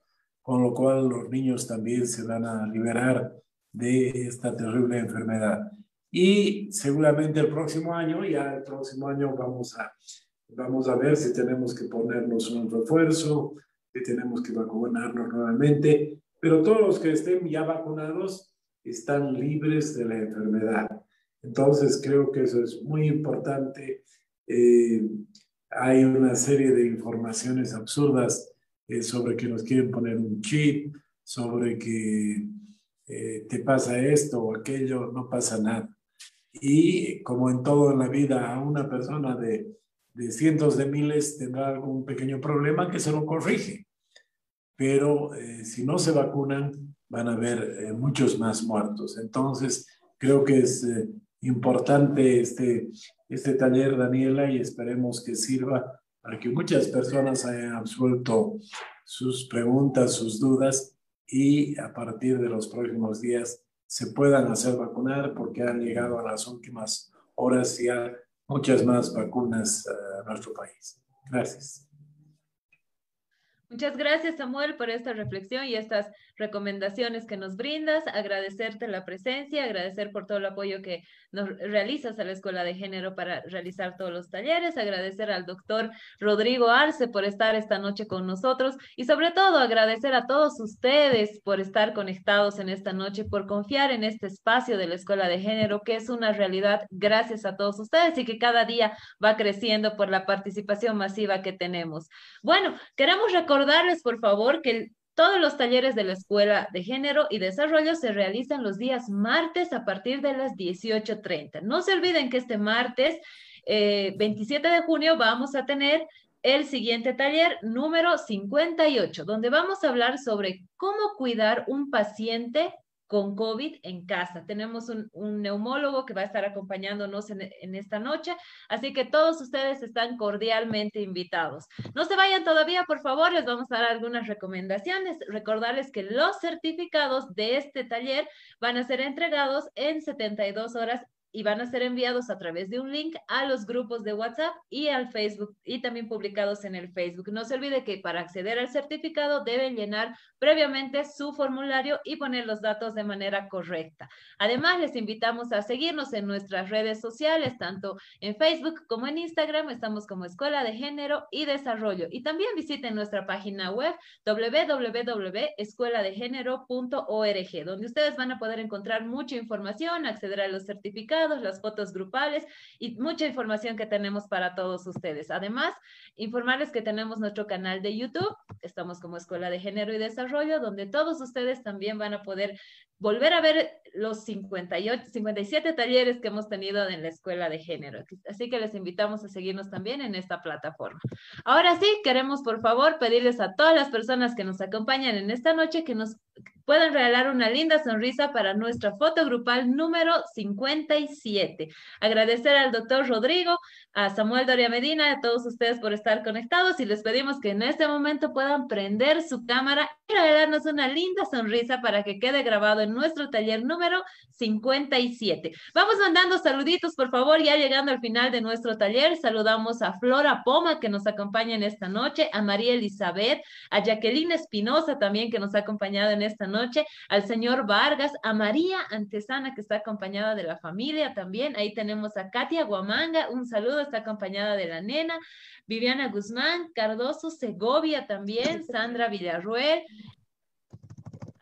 con lo cual los niños también se van a liberar de esta terrible enfermedad. Y seguramente el próximo año, ya el próximo año vamos a, vamos a ver si tenemos que ponernos un refuerzo, si tenemos que vacunarnos nuevamente, pero todos los que estén ya vacunados están libres de la enfermedad. Entonces creo que eso es muy importante. Eh, hay una serie de informaciones absurdas eh, sobre que nos quieren poner un chip, sobre que eh, te pasa esto o aquello, no pasa nada. Y como en todo en la vida, una persona de, de cientos de miles tendrá algún pequeño problema que se lo corrige. Pero eh, si no se vacunan, van a haber muchos más muertos. Entonces, creo que es importante este, este taller, Daniela, y esperemos que sirva para que muchas personas hayan absuelto sus preguntas, sus dudas y a partir de los próximos días se puedan hacer vacunar porque han llegado a las últimas horas ya muchas más vacunas a nuestro país. Gracias. Muchas gracias, Samuel, por esta reflexión y estas recomendaciones que nos brindas. Agradecerte la presencia, agradecer por todo el apoyo que nos realizas a la Escuela de Género para realizar todos los talleres. Agradecer al doctor Rodrigo Arce por estar esta noche con nosotros y sobre todo agradecer a todos ustedes por estar conectados en esta noche, por confiar en este espacio de la Escuela de Género, que es una realidad gracias a todos ustedes y que cada día va creciendo por la participación masiva que tenemos. Bueno, queremos recordar recordarles, por favor, que todos los talleres de la Escuela de Género y Desarrollo se realizan los días martes a partir de las 18.30. No se olviden que este martes, 27 eh, de junio, vamos a tener el siguiente taller número 58, donde vamos a hablar sobre cómo cuidar un paciente con COVID en casa. Tenemos un, neumólogo que va a estar acompañándonos en, esta noche, así que todos ustedes están cordialmente invitados. No se vayan todavía, por favor, les vamos a dar algunas recomendaciones. Recordarles que los certificados de este taller van a ser entregados en 72 horas y van a ser enviados a través de un link a los grupos de WhatsApp y al Facebook y también publicados en el Facebook. No se olvide que para acceder al certificado deben llenar previamente su formulario y poner los datos de manera correcta. Además, les invitamos a seguirnos en nuestras redes sociales, tanto en Facebook como en Instagram. Estamos como Escuela de Género y Desarrollo. Y también visiten nuestra página web www.escueladegénero.org, donde ustedes van a poder encontrar mucha información, acceder a los certificados las fotos grupales y mucha información que tenemos para todos ustedes. Además, informarles que tenemos nuestro canal de YouTube, estamos como Escuela de Género y Desarrollo, donde todos ustedes también van a poder volver a ver los 58, 57 talleres que hemos tenido en la Escuela de Género. Así que les invitamos a seguirnos también en esta plataforma. Ahora sí, queremos por favor pedirles a todas las personas que nos acompañan en esta noche que nos puedan regalar una linda sonrisa para nuestra foto grupal número 57. Agradecer al doctor Rodrigo, a Samuel Doria Medina, a todos ustedes por estar conectados y les pedimos que en este momento puedan prender su cámara y regalarnos una linda sonrisa para que quede grabado en nuestro taller número 57. Vamos mandando saluditos, por favor, ya llegando al final de nuestro taller. Saludamos a Flora Poma, que nos acompaña en esta noche, a María Elizabeth, a Jacqueline Espinosa también, que nos ha acompañado en esta noche, al señor Vargas, a María Antesana, que está acompañada de la familia también. Ahí tenemos a Katia Guamanga, un saludo, está acompañada de la nena. Viviana Guzmán, Cardoso Segovia también, Sandra Villarruel,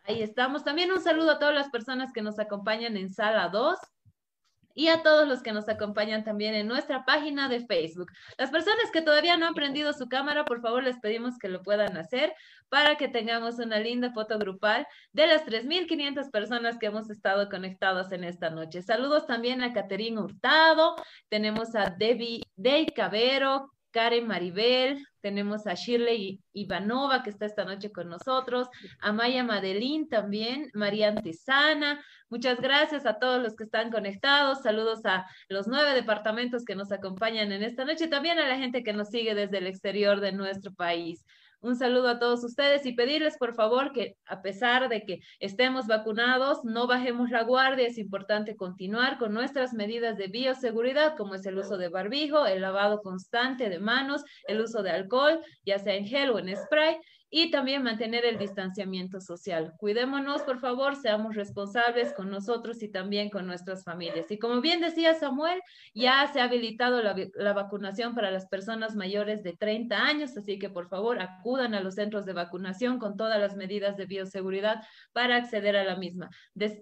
Ahí estamos. También un saludo a todas las personas que nos acompañan en sala 2 y a todos los que nos acompañan también en nuestra página de Facebook. Las personas que todavía no han prendido su cámara, por favor, les pedimos que lo puedan hacer para que tengamos una linda foto grupal de las 3.500 personas que hemos estado conectados en esta noche. Saludos también a Caterina Hurtado, tenemos a Debbie Dey Cabero, Karen Maribel, tenemos a Shirley Ivanova que está esta noche con nosotros, a Maya Madelín también, María Antesana. Muchas gracias a todos los que están conectados. Saludos a los nueve departamentos que nos acompañan en esta noche, también a la gente que nos sigue desde el exterior de nuestro país. Un saludo a todos ustedes y pedirles por favor que a pesar de que estemos vacunados, no bajemos la guardia. Es importante continuar con nuestras medidas de bioseguridad, como es el uso de barbijo, el lavado constante de manos, el uso de alcohol, ya sea en gel o en spray, y también mantener el distanciamiento social. Cuidémonos, por favor, seamos responsables con nosotros y también con nuestras familias. Y como bien decía Samuel, ya se ha habilitado la, la vacunación para las personas mayores de 30 años, así que por favor acudan a los centros de vacunación con todas las medidas de bioseguridad para acceder a la misma.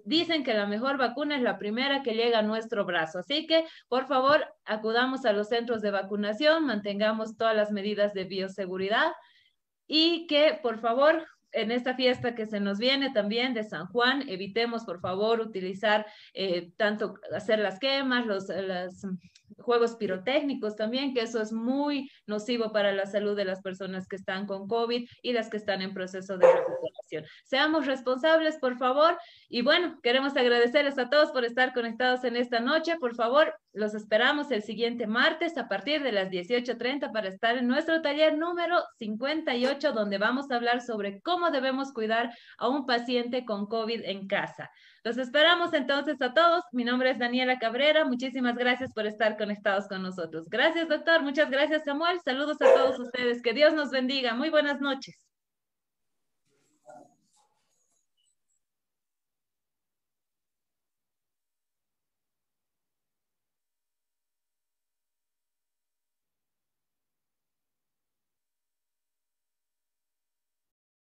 dicen que la mejor vacuna es la primera que llega a nuestro brazo, así que por favor acudamos a los centros de vacunación, mantengamos todas las medidas de bioseguridad y que por favor en esta fiesta que se nos viene también de San Juan, evitemos por favor utilizar eh, tanto hacer las quemas, los, juegos pirotécnicos también, que eso es muy nocivo para la salud de las personas que están con COVID y las que están en proceso de recuperación. Seamos responsables, por favor. Y bueno, queremos agradecerles a todos por estar conectados en esta noche. Por favor, los esperamos el siguiente martes a partir de las 18.30 para estar en nuestro taller número 58, donde vamos a hablar sobre cómo debemos cuidar a un paciente con COVID en casa. Los esperamos entonces a todos. Mi nombre es Daniela Cabrera. Muchísimas gracias por estar conectados con nosotros. Gracias, doctor. Muchas gracias, Samuel. Saludos a todos ustedes. Que Dios nos bendiga. Muy buenas noches.